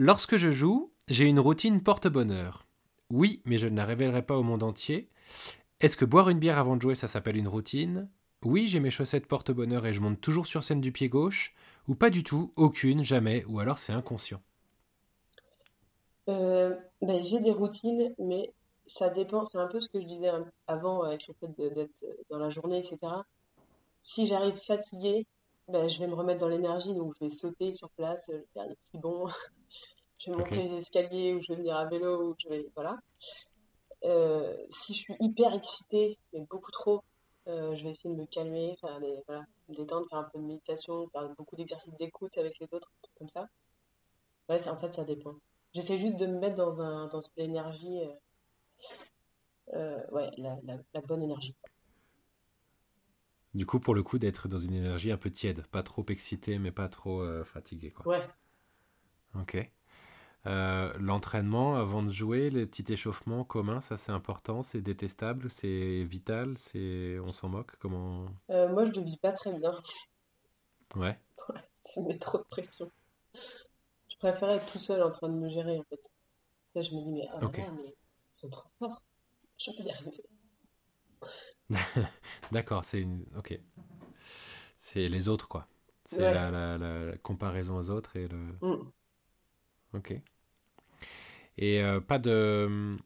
Speaker 1: Lorsque je joue, j'ai une routine porte-bonheur. Oui, mais je ne la révélerai pas au monde entier. Est-ce que boire une bière avant de jouer, ça s'appelle une routine? Oui, j'ai mes chaussettes porte-bonheur et je monte toujours sur scène du pied gauche. Ou pas du tout, aucune, jamais, ou alors c'est inconscient.
Speaker 2: Euh, ben, j'ai des routines, mais ça dépend. C'est un peu ce que je disais avant avec le fait d'être dans la journée, etc. Si j'arrive fatiguée, ben, je vais me remettre dans l'énergie, donc je vais sauter sur place, je vais faire des petits bonds, je vais monter les escaliers, ou je vais venir à vélo, ou je vais... Voilà. Euh, si je suis hyper excitée, mais beaucoup trop, euh, je vais essayer de me calmer, faire des, voilà, me détendre, faire un peu de méditation, faire beaucoup d'exercices d'écoute avec les autres, truc comme ça. Ouais, en fait, ça dépend. J'essaie juste de me mettre dans un, dans une énergie, euh, ouais, la, la, la bonne énergie.
Speaker 1: Du coup, pour le coup, d'être dans une énergie un peu tiède, pas trop excité, mais pas trop euh, fatigué, quoi.
Speaker 2: Ouais.
Speaker 1: Ok. Euh, l'entraînement avant de jouer, les petits échauffements communs, ça c'est important, c'est détestable, c'est vital, c'est on s'en moque, comment...
Speaker 2: Euh, moi, je ne vis pas très bien.
Speaker 1: Ouais,
Speaker 2: Ça me met trop de pression. Je préfère être tout seul en train de me gérer, en fait. Là, je me dis, mais oh là
Speaker 1: ok.
Speaker 2: là, mais sont trop forts. Je peux y arriver.
Speaker 1: D'accord, c'est une... Ok. C'est les autres, quoi. C'est
Speaker 2: Ouais.
Speaker 1: la, la- la- la comparaison aux autres et le...
Speaker 2: Mm.
Speaker 1: Ok. Et euh, pas de...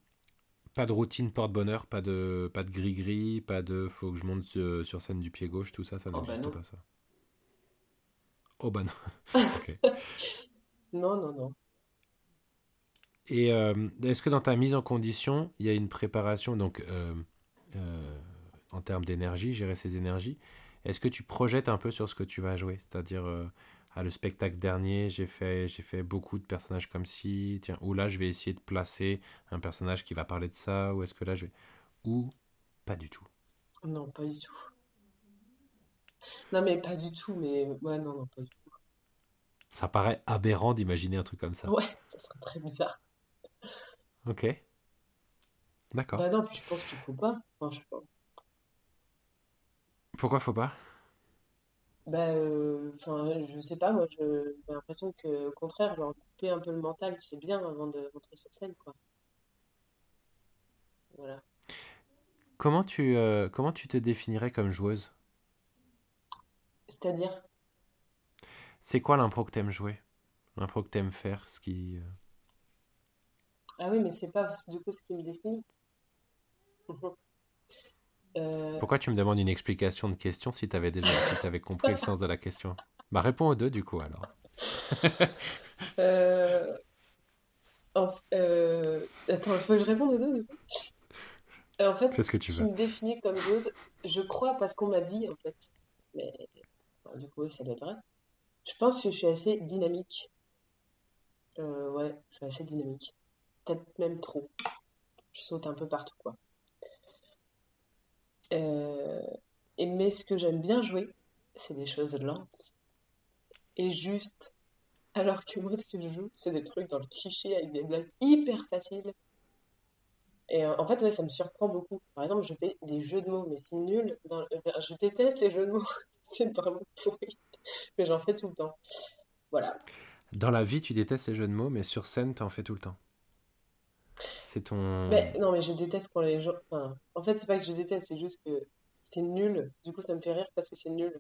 Speaker 1: Pas de routine porte-bonheur, pas de pas de gris-gris, pas de faut que je monte euh, sur scène du pied gauche, tout ça, ça
Speaker 2: Oh bah
Speaker 1: n'existe
Speaker 2: non.
Speaker 1: pas ça. Oh bah non.
Speaker 2: Non, non, non.
Speaker 1: Et euh, est-ce que dans ta mise en condition, il y a une préparation, donc euh, euh, en termes d'énergie, gérer ses énergies, est-ce que tu projettes un peu sur ce que tu vas jouer? C'est-à-dire, à le spectacle dernier, j'ai fait, j'ai fait beaucoup de personnages comme ci, tiens, ou là je vais essayer de placer un personnage qui va parler de ça, ou est-ce que là je vais... Ou pas du tout?
Speaker 2: Non, pas du tout. Non, mais pas du tout, mais ouais, non, non, pas du tout.
Speaker 1: Ça paraît aberrant d'imaginer un truc comme ça.
Speaker 2: Ouais, ça serait très bizarre.
Speaker 1: Ok, d'accord.
Speaker 2: Bah non, puis je pense qu'il faut pas. Enfin, je sais pas.
Speaker 1: Pourquoi faut pas?
Speaker 2: Bah, euh, enfin, je sais pas, moi, je- j'ai l'impression que, au contraire, genre, couper un peu le mental, c'est bien avant de rentrer sur scène, quoi. Voilà.
Speaker 1: Comment tu, euh, comment tu te définirais comme joueuse?
Speaker 2: C'est-à-dire,
Speaker 1: C'est quoi l'impro que t'aimes jouer? L'impro que t'aimes faire, ce qui... euh,
Speaker 2: ah oui, mais c'est pas du coup ce qui me définit. Euh,
Speaker 1: Pourquoi tu me demandes une explication de question si t'avais déjà si t'avais compris le sens de la question? Bah réponds aux deux du coup alors.
Speaker 2: euh, euh, attends, il faut que je réponde aux deux, du coup. En fait,
Speaker 1: Fais ce que tu
Speaker 2: qui
Speaker 1: veux.
Speaker 2: me définit comme joueuse, je crois parce qu'on m'a dit, en fait. Mais enfin, du coup, oui, ça doit être vrai. Je pense que je suis assez dynamique. Euh, ouais, je suis assez dynamique. Peut-être même trop. Je saute un peu partout, quoi. Euh, mais ce que j'aime bien jouer, c'est des choses lentes et justes. Alors que moi, ce que je joue, c'est des trucs dans le cliché avec des blagues hyper faciles. Et euh, en fait, ouais, ça me surprend beaucoup. Par exemple, je fais des jeux de mots, mais c'est nul. Je déteste les jeux de mots. C'est vraiment pourri. Mais j'en fais tout le temps. Voilà.
Speaker 1: Dans la vie, tu détestes les jeux de mots, mais sur scène, t'en fais tout le temps. C'est ton...
Speaker 2: Mais non, mais je déteste quand les gens. Enfin, en fait, c'est pas que je déteste, c'est juste que c'est nul. Du coup, ça me fait rire parce que c'est nul.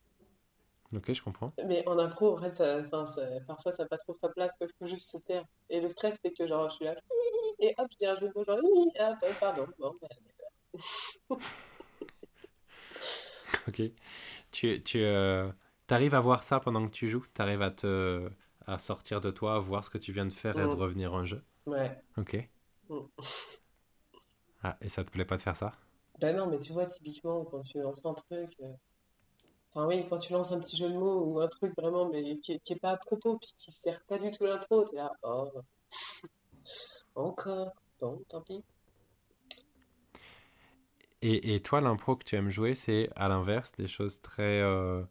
Speaker 1: Ok, je comprends.
Speaker 2: Mais en impro, en fait, ça, enfin, ça- parfois, ça n'a pas trop sa place, quoi. Il faut juste se taire. Et le stress fait que, genre, je suis là, et hop, je dis un jeu de mots, genre, ah, bah, pardon. Bon, bah,
Speaker 1: Ok. Tu, tu euh, t'arrives à voir ça pendant que tu joues? T'arrives à te... à sortir de toi, à voir ce que tu viens de faire et de
Speaker 2: mm,
Speaker 1: revenir en jeu?
Speaker 2: ouais.
Speaker 1: Ok.
Speaker 2: Mm.
Speaker 1: Ah, et ça te plaît pas de faire ça?
Speaker 2: Bah non, mais tu vois, typiquement, quand tu lances un truc. euh, Enfin, oui, quand tu lances un petit jeu de mots ou un truc vraiment, mais qui, est- qui est pas à propos, puis qui sert pas du tout l'impro, t'es là, oh, encore. Bon, tant pis.
Speaker 1: Et, et toi, l'impro que tu aimes jouer, c'est à l'inverse des choses très, euh,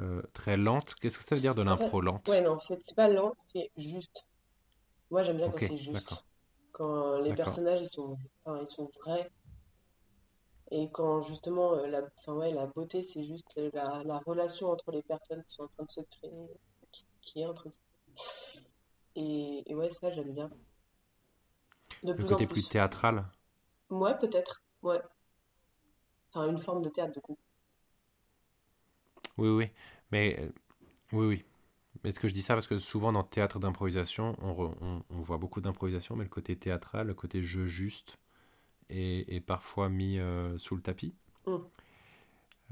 Speaker 1: euh, très lentes? Qu'est-ce que ça veut dire de l'impro
Speaker 2: ouais,
Speaker 1: lente?
Speaker 2: non, c'est pas lent, c'est juste. Moi, j'aime bien quand c'est juste. Quand les
Speaker 1: d'accord.
Speaker 2: personnages, ils sont, enfin, ils sont vrais. Et quand justement, euh, la, enfin, ouais, la beauté, c'est juste la, la relation entre les personnes qui sont en train de se créer, qui, qui est en train de se créer. Et, et ouais, ça, j'aime bien. De
Speaker 1: Le
Speaker 2: plus en
Speaker 1: plus
Speaker 2: plus.
Speaker 1: théâtral.
Speaker 2: Ouais, peut-être. Ouais. Enfin, une forme de théâtre, du coup.
Speaker 1: Oui, oui. Mais euh, oui, oui. Mais est-ce que je dis ça parce que souvent dans théâtre d'improvisation, on, re- on- on voit beaucoup d'improvisation, mais le côté théâtral, le côté jeu juste est, est parfois mis euh, sous le tapis.
Speaker 2: Mm.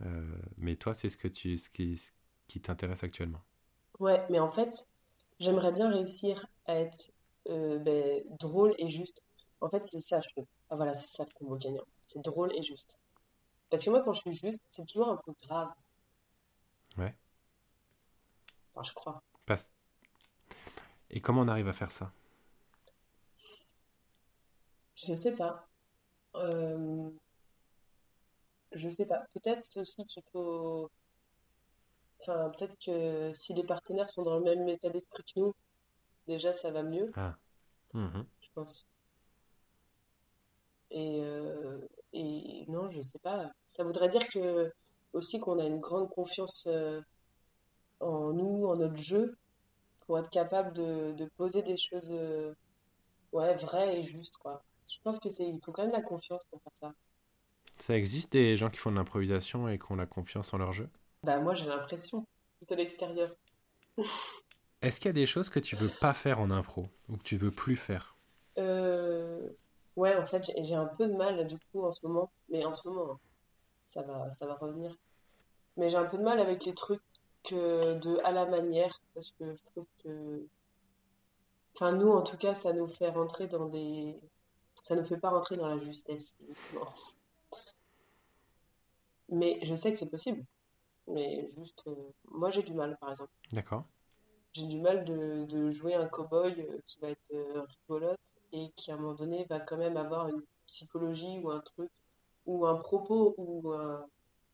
Speaker 1: Euh, mais toi, c'est ce que tu, ce qui, ce qui t'intéresse actuellement.
Speaker 2: Ouais, mais en fait, j'aimerais bien réussir à être euh, ben, drôle et juste. En fait, c'est ça, je trouve. Ah, voilà, c'est ça le combo gagnant. C'est drôle et juste. Parce que moi, quand je suis juste, c'est toujours un peu grave.
Speaker 1: Ouais.
Speaker 2: Enfin, je crois.
Speaker 1: Parce- Et comment on arrive à faire ça?
Speaker 2: Je sais pas. Euh, je sais pas. Peut-être c'est aussi qu'il faut. Enfin, peut-être que si les partenaires sont dans le même état d'esprit que nous, déjà, ça va mieux,
Speaker 1: Ah. Mhm.
Speaker 2: je pense. Et, euh, et non, je sais pas. Ça voudrait dire que aussi qu'on a une grande confiance euh, en nous, en notre jeu, pour être capable de, de poser des choses euh, ouais, vraies et justes, quoi. Je pense que c'est, il faut quand même de la confiance pour faire ça.
Speaker 1: Ça existe des gens qui font de l'improvisation et qui ont la confiance en leur jeu?
Speaker 2: Bah moi j'ai l'impression, de l'extérieur.
Speaker 1: Est-ce qu'il y a des choses que tu veux pas faire en impro ou que tu veux plus faire?
Speaker 2: Euh, ouais, en fait j'ai j'ai un peu de mal du coup en ce moment, mais en ce moment hein, ça va, ça va revenir. Mais j'ai un peu de mal avec les trucs de à la manière, parce que je trouve que, enfin nous en tout cas ça nous fait rentrer dans des, ça nous fait pas rentrer dans la justesse justement. Mais je sais que c'est possible. Mais juste, euh, moi j'ai du mal par exemple.
Speaker 1: D'accord.
Speaker 2: J'ai du mal de, de jouer un cow-boy euh, qui va être euh, rigolote et qui à un moment donné va quand même avoir une psychologie ou un truc ou un propos ou un-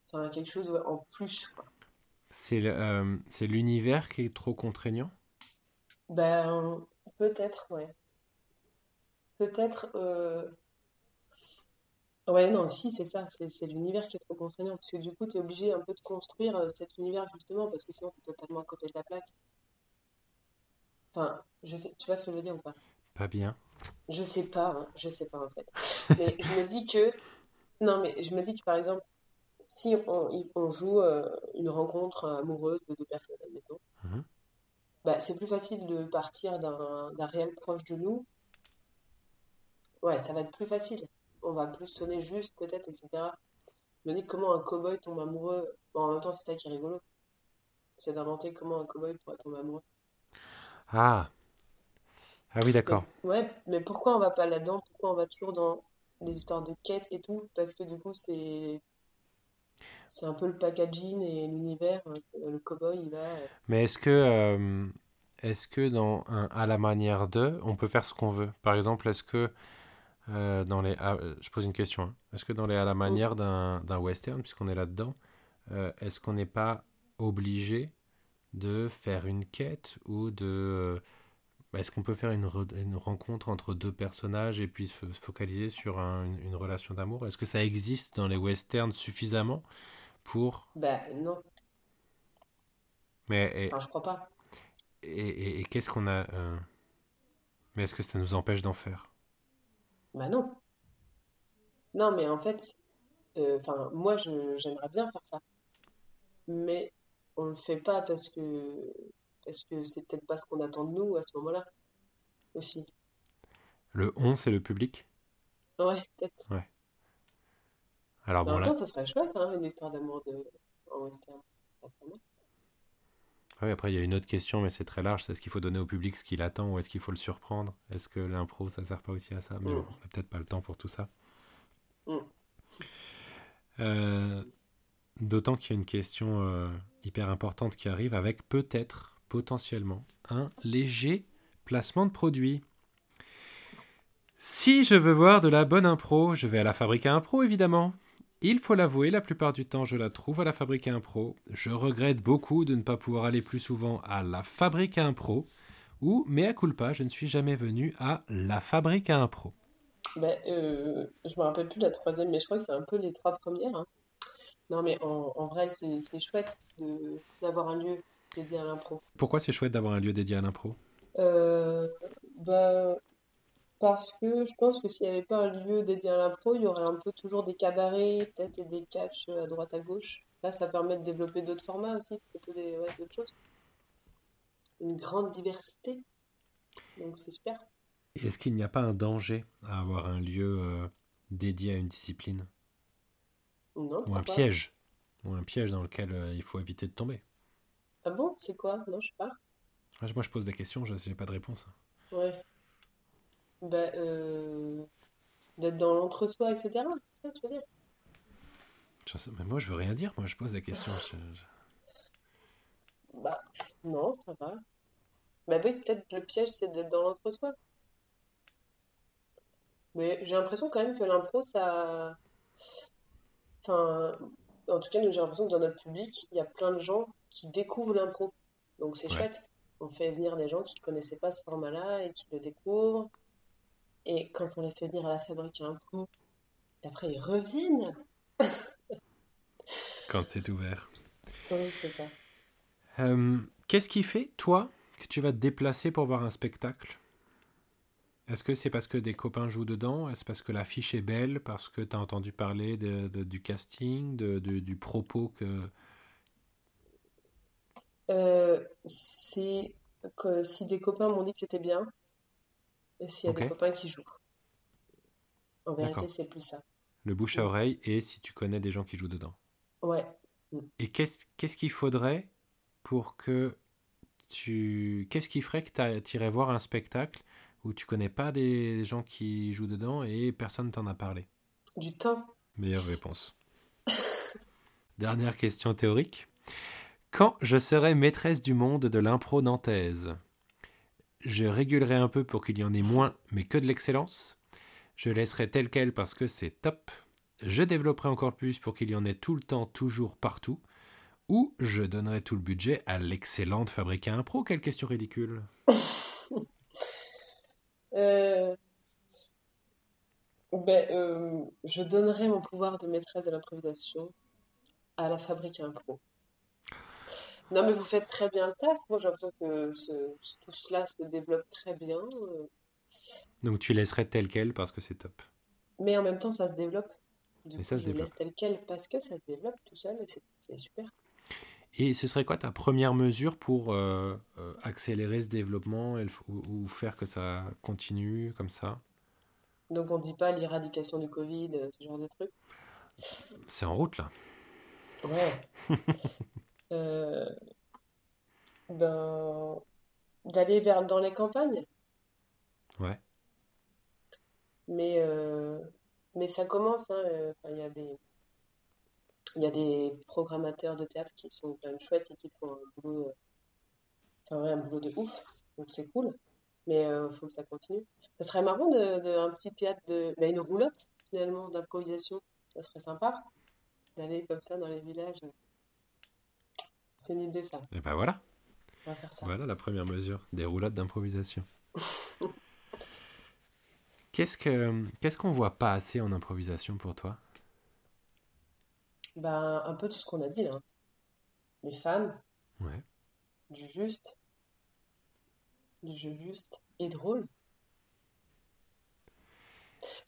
Speaker 2: enfin quelque chose en plus quoi.
Speaker 1: C'est euh, c'est l'univers qui est trop contraignant?
Speaker 2: Ben peut-être ouais. Peut-être euh, ouais non si c'est ça, c'est c'est l'univers qui est trop contraignant parce que du coup tu es obligé un peu de construire euh, cet univers justement parce que sinon tu es totalement à côté de la plaque. Enfin, je sais, tu vois ce que je veux dire ou pas?
Speaker 1: Pas bien.
Speaker 2: Je sais pas, hein, je sais pas en fait. Mais je me dis que Non, mais je me dis que par exemple, si on, joue euh, une rencontre amoureuse de deux personnes, admettons,
Speaker 1: Mhm.
Speaker 2: bah, c'est plus facile de partir d'un réel proche de nous. Ouais, ça va être plus facile. On va plus sonner juste, peut-être, etc. Dis comment un cow-boy tombe amoureux? Bon, en même temps, c'est ça qui est rigolo. C'est d'inventer comment un cow-boy pourrait tomber amoureux.
Speaker 1: Ah, ah oui, d'accord.
Speaker 2: ouais, mais pourquoi on va pas là-dedans? Pourquoi on va toujours dans les histoires de quête et tout? Parce que du coup, c'est c'est un peu le packaging et l'univers. euh, Le cow-boy, il va. euh,
Speaker 1: Mais est-ce que, euh, est-ce que dans un à la manière de, on peut faire ce qu'on veut? Par exemple, est-ce que euh, dans les, euh, je pose une question, hein. Est-ce que dans les à la
Speaker 2: mm.
Speaker 1: manière d'un western, puisqu'on est là-dedans, euh, est-ce qu'on n'est pas obligé de faire une quête ou de, est-ce qu'on peut faire une, re- une rencontre entre deux personnages et puis se se focaliser sur un- une, une relation d'amour? Est-ce que ça existe dans les westerns suffisamment? Pour,
Speaker 2: Bah non,
Speaker 1: mais
Speaker 2: enfin je crois pas.
Speaker 1: et, et- et qu'est-ce qu'on a, euh, mais est-ce que ça nous empêche d'en faire?
Speaker 2: Bah non. Non, mais en fait, euh, enfin moi je j'aimerais bien faire ça, mais on le fait pas parce que parce que c'est peut-être pas ce qu'on attend de nous à ce moment-là aussi.
Speaker 1: Le on, c'est le public?
Speaker 2: Ouais, peut-être.
Speaker 1: Ouais. Alors
Speaker 2: en
Speaker 1: bon
Speaker 2: même
Speaker 1: là,
Speaker 2: temps, ça serait chouette, hein, une histoire d'amour de en western. Pas vraiment.
Speaker 1: ouais, après il y a une autre question, mais c'est très large. C'est est-ce qu'il faut donner au public ce qu'il attend ou est-ce qu'il faut le surprendre? Est-ce que l'impro, ça sert pas aussi à ça? Mais bon,
Speaker 2: Mm,
Speaker 1: on n'a peut-être pas le temps pour tout ça.
Speaker 2: mm.
Speaker 1: Euh, d'autant qu'il y a une question euh, hyper importante qui arrive avec peut-être, potentiellement, un léger placement de produit. Si je veux voir de la bonne impro, je vais à la fabrique à impro, évidemment. Il faut l'avouer, la plupart du temps, je la trouve à la fabrique à impro. Je regrette beaucoup de ne pas pouvoir aller plus souvent à la fabrique à impro. Ou, mea culpa, je ne suis jamais venu à la fabrique à impro.
Speaker 2: Ben, euh, je me rappelle plus la troisième, mais je crois que c'est un peu les trois premières. hein. Non, mais en, en vrai, c'est chouette d'avoir un lieu dédié à l'impro.
Speaker 1: Pourquoi c'est chouette d'avoir un lieu dédié à l'impro?
Speaker 2: Euh, bah, parce que je pense que s'il n'y avait pas un lieu dédié à l'impro, il y aurait un peu toujours des cabarets, peut-être et des catchs à droite à gauche. Là, ça permet de développer d'autres formats aussi, de proposer ouais, d'autres choses. Une grande diversité, donc c'est super.
Speaker 1: Et Est-ce qu'il n'y a pas un danger à avoir un lieu euh, dédié à une discipline?
Speaker 2: Non,
Speaker 1: Ou un piège? Ou un piège dans lequel euh, il faut éviter de tomber?
Speaker 2: Ah bon, c'est quoi? Non, je sais pas.
Speaker 1: Ah, Moi, je pose des questions, je n'ai pas de réponse.
Speaker 2: Ouais. Bah, euh, d'être dans l'entre-soi, etc. C'est ça que tu veux dire?
Speaker 1: Mais moi, je veux rien dire, moi, je pose je- je-
Speaker 2: Bah, non, ça va. Bah oui, peut-être le piège, c'est d'être dans l'entre-soi. Mais j'ai l'impression quand même que l'impro, ça... Enfin, en tout cas, nous, j'ai l'impression que dans notre public, il y a plein de gens qui découvrent l'impro. Donc c'est
Speaker 1: Ouais.
Speaker 2: chouette. On fait venir des gens qui connaissaient pas ce format-là et qui le découvrent. Et quand on les fait venir à la fabrique à impro, après ils reviennent.
Speaker 1: Quand c'est ouvert.
Speaker 2: Oui, c'est ça.
Speaker 1: Euh, qu'est-ce qui fait, toi, que tu vas te déplacer pour voir un spectacle? Est-ce que c'est parce que des copains jouent dedans? Est-ce parce que l'affiche est belle? Parce que tu as entendu parler de- de- du casting, de- de- du propos que...
Speaker 2: Euh, c'est que si des copains m'ont dit que c'était bien, et s'il y a des copains qui jouent. En vérité, c'est plus ça.
Speaker 1: Le bouche à oreille et si tu connais des gens qui jouent dedans.
Speaker 2: Ouais. Mm.
Speaker 1: Et qu'est-ce qu'est-ce qu'il faudrait pour que tu... Qu'est-ce qui ferait que tu irais voir un spectacle où tu connais pas des gens qui jouent dedans et personne t'en a parlé?
Speaker 2: Du temps.
Speaker 1: Meilleure réponse. Dernière question théorique. Quand je serai maîtresse du monde de l'impro nantaise, je régulerai un peu pour qu'il y en ait moins, mais que de l'excellence. Je laisserai tel quel parce que c'est top. Je développerai encore plus pour qu'il y en ait tout le temps, toujours, partout. Ou je donnerai tout le budget à l'excellente fabrique à impro. Quelle question ridicule.
Speaker 2: Euh, ben, euh, je donnerai mon pouvoir de maîtresse de l'improvisation à la fabrique impro. Non, mais vous faites très bien le taf. Moi, j'ai l'impression que ce- tout cela se développe très bien. euh,
Speaker 1: Donc tu laisserais tel quel parce que c'est top.
Speaker 2: Mais en même temps, ça se développe. Du coup,
Speaker 1: ça se
Speaker 2: je laisse
Speaker 1: développe.
Speaker 2: tel quel parce que ça se développe tout seul et c'est super.
Speaker 1: Et ce serait quoi ta première mesure pour euh, euh, accélérer ce développement et le f- ou, ou faire que ça continue comme ça?
Speaker 2: Donc, on dit pas l'éradication du Covid, ce genre de truc.
Speaker 1: C'est en route là.
Speaker 2: Ouais. Euh, ben, d'aller vers dans les campagnes.
Speaker 1: Ouais.
Speaker 2: Mais, euh, mais ça commence, hein, euh, enfin, il y a des, il y a des programmateurs de théâtre qui sont quand même chouettes et qui font un boulot, euh, enfin, ouais, un boulot de ouf. Donc c'est cool. Mais il faut que ça continue. Ça serait marrant de, de- un petit théâtre de, bah, une roulotte finalement d'improvisation. Ça serait sympa d'aller comme ça dans les villages. C'est une idée ça.
Speaker 1: Et ben voilà.
Speaker 2: On va faire ça.
Speaker 1: Voilà la première mesure. Des roulottes d'improvisation. Qu'est-ce que qu'est-ce qu'on voit pas assez en improvisation pour toi?
Speaker 2: Ben, un peu tout ce qu'on a dit là. Les fans,
Speaker 1: Ouais.
Speaker 2: du juste, du jeu juste et drôle.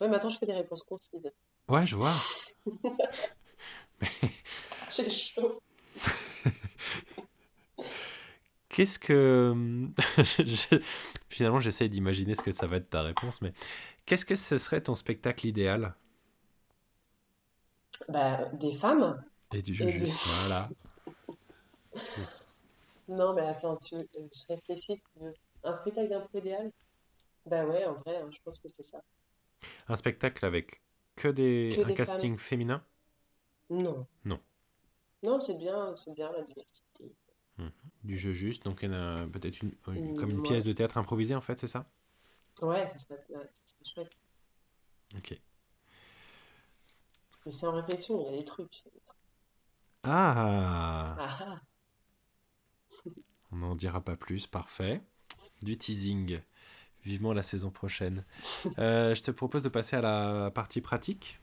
Speaker 2: Ouais, maintenant je fais des réponses concises.
Speaker 1: Ouais, je vois.
Speaker 2: J'ai chaud.
Speaker 1: Qu'est-ce que... je- Finalement, j'essaye d'imaginer ce que ça va être ta réponse, mais qu'est-ce que ce serait ton spectacle idéal?
Speaker 2: Bah, des femmes
Speaker 1: Et du jeu
Speaker 2: et du...
Speaker 1: juste, voilà.
Speaker 2: Non, mais attends, tu... euh, je réfléchis. Un spectacle d'impro idéal? Bah ouais, en vrai, hein, je pense que c'est ça.
Speaker 1: Un spectacle avec que des...
Speaker 2: Que
Speaker 1: un
Speaker 2: des femmes.
Speaker 1: casting féminin?
Speaker 2: Non.
Speaker 1: Non.
Speaker 2: Non, c'est bien, c'est bien la diversité.
Speaker 1: Mhm. Du jeu juste, donc il y en a peut-être une, une- comme une pièce de théâtre improvisée en fait, c'est ça?
Speaker 2: Ouais, ça serait, chouette.
Speaker 1: Ok.
Speaker 2: Mais c'est en réflexion, il y a des trucs.
Speaker 1: Ah!
Speaker 2: Ah ah.
Speaker 1: On n'en dira pas plus, parfait. Du teasing Vivement la saison prochaine. Euh, je te propose de passer à la partie pratique,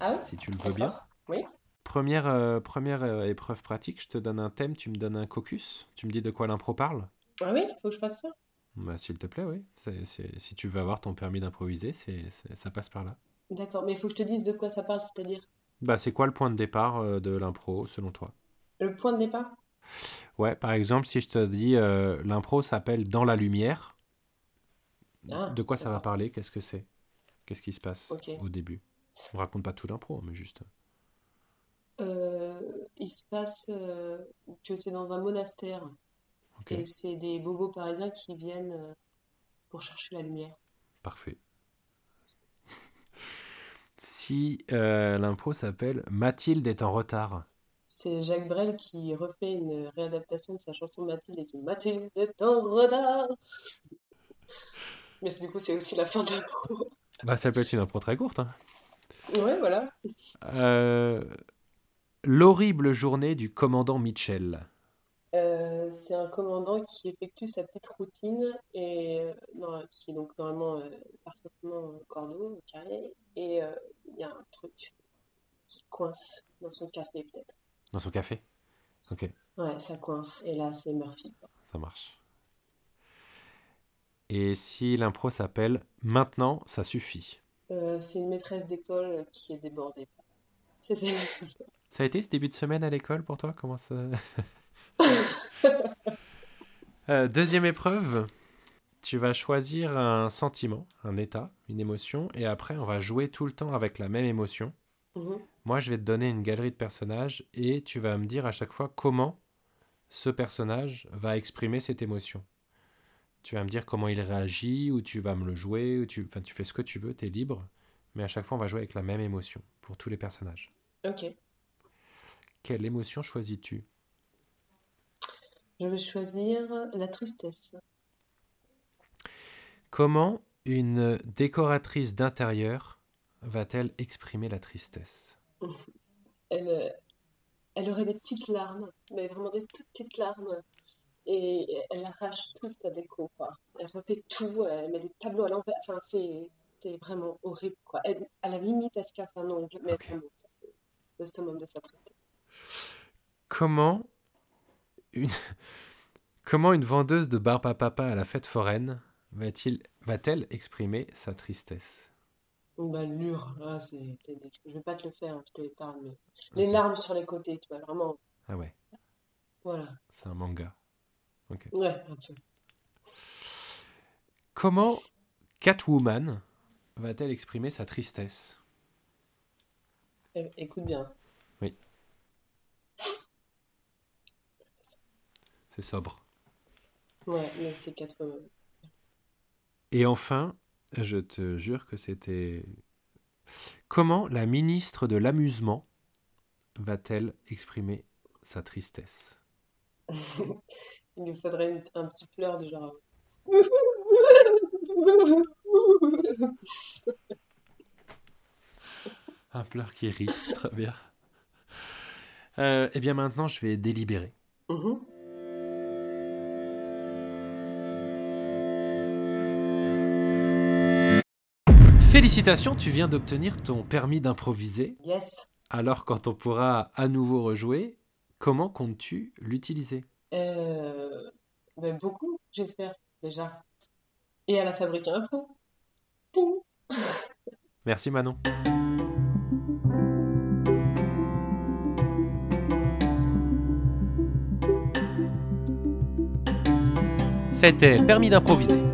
Speaker 2: Ah oui
Speaker 1: si tu le veux bien.
Speaker 2: Oui.
Speaker 1: Première, euh, première euh, épreuve pratique, je te donne un thème, tu me donnes un caucus. Tu me dis de quoi l'impro parle
Speaker 2: Ah oui, faut que je fasse ça.
Speaker 1: bah, S'il te plaît, oui. C'est- c'est- si tu veux avoir ton permis d'improviser, c'est, c'est- ça passe par là.
Speaker 2: D'accord, mais il faut que je te dise de quoi ça parle, c'est-à-dire?
Speaker 1: Bah, c'est quoi le point de départ euh, de l'impro, selon toi?
Speaker 2: Le point de départ?
Speaker 1: Ouais, par exemple, si je te dis euh, l'impro s'appelle Dans la lumière,
Speaker 2: Ah,
Speaker 1: de quoi ça va
Speaker 2: d'accord.
Speaker 1: parler? Qu'est-ce que c'est? Qu'est-ce qui se passe
Speaker 2: Ok.
Speaker 1: au début? On raconte pas tout l'impro, mais juste.
Speaker 2: Euh, il se passe euh, que c'est dans un monastère et c'est des bobos parisiens qui viennent euh, pour chercher la lumière.
Speaker 1: parfait. Si l'impro s'appelle Mathilde est en retard,
Speaker 2: C'est Jacques Brel qui refait une réadaptation de sa chanson Mathilde et qui Mathilde est en retard. Mais du coup, c'est aussi la fin de l'impro.
Speaker 1: bah, ça peut être une impro très courte. hein.
Speaker 2: Ouais, voilà.
Speaker 1: Euh, L'horrible journée du commandant Mitchell.
Speaker 2: Euh, c'est un commandant qui effectue sa petite routine et euh, non, qui est donc normalement euh, parfaitement cordeau, carré, et euh, il y a un truc qui coince dans son café peut-être.
Speaker 1: Dans son café? Ok,
Speaker 2: Ouais, ça coince. Et là, c'est Murphy.
Speaker 1: ça marche. Et si l'impro s'appelle Maintenant, ça suffit?
Speaker 2: Euh, c'est une maîtresse d'école qui est débordée. C'est c'est-
Speaker 1: Ça a été ce début de semaine à l'école pour toi? Comment ça? Euh, Deuxième épreuve. Tu vas choisir un sentiment, un état, une émotion, et après on va jouer tout le temps avec la même émotion.
Speaker 2: Mhm.
Speaker 1: Moi, je vais te donner une galerie de personnages et tu vas me dire à chaque fois comment ce personnage va exprimer cette émotion. Tu vas me dire comment il réagit, ou tu vas me le jouer, ou tu, enfin, tu fais ce que tu veux, tu es libre. Mais à chaque fois, on va jouer avec la même émotion pour tous les personnages.
Speaker 2: Ok.
Speaker 1: Quelle émotion choisis-tu?
Speaker 2: Je vais choisir la tristesse.
Speaker 1: Comment une décoratrice d'intérieur va-t-elle exprimer la tristesse?
Speaker 2: Elle, elle aurait des petites larmes, mais vraiment des toutes petites larmes. Et elle arrache toute sa déco, quoi. Elle refait tout, elle met des tableaux à l'envers. Enfin, c'est vraiment horrible, quoi. Elle, à la limite, elle se casse un ongle, mais
Speaker 1: Ok.
Speaker 2: vraiment, le summum de sa tristesse.
Speaker 1: Comment une, comment une vendeuse de barbe à papa à la fête foraine va-t-il, va-t-elle exprimer sa tristesse?
Speaker 2: Bah, l'ur, là, c'est... c'est- Je vais pas te le faire, je te l'épargne. Les larmes sur les côtés, tu vois, vraiment,
Speaker 1: Ah ouais,
Speaker 2: voilà.
Speaker 1: c'est un manga. Ok.
Speaker 2: Ouais, peu.
Speaker 1: Comment Catwoman va-t-elle exprimer sa tristesse?
Speaker 2: Eh, Écoute bien.
Speaker 1: C'est sobre.
Speaker 2: Ouais, mais c'est Catwoman.
Speaker 1: Et enfin, je te jure que c'était... Comment la ministre de l'Amusement va-t-elle exprimer sa tristesse?
Speaker 2: Il lui faudrait une- un petit pleur du genre.
Speaker 1: Un pleur qui rit, très bien. Euh, eh bien maintenant, je vais délibérer.
Speaker 2: Mhm.
Speaker 1: Félicitations, tu viens d'obtenir ton permis d'improviser.
Speaker 2: Yes.
Speaker 1: Alors quand on pourra à nouveau rejouer, comment comptes-tu l'utiliser?
Speaker 2: Euh, ben, beaucoup, j'espère, déjà. Et à la fabrique impro.
Speaker 1: Merci Manon. C'était Permis d'improviser.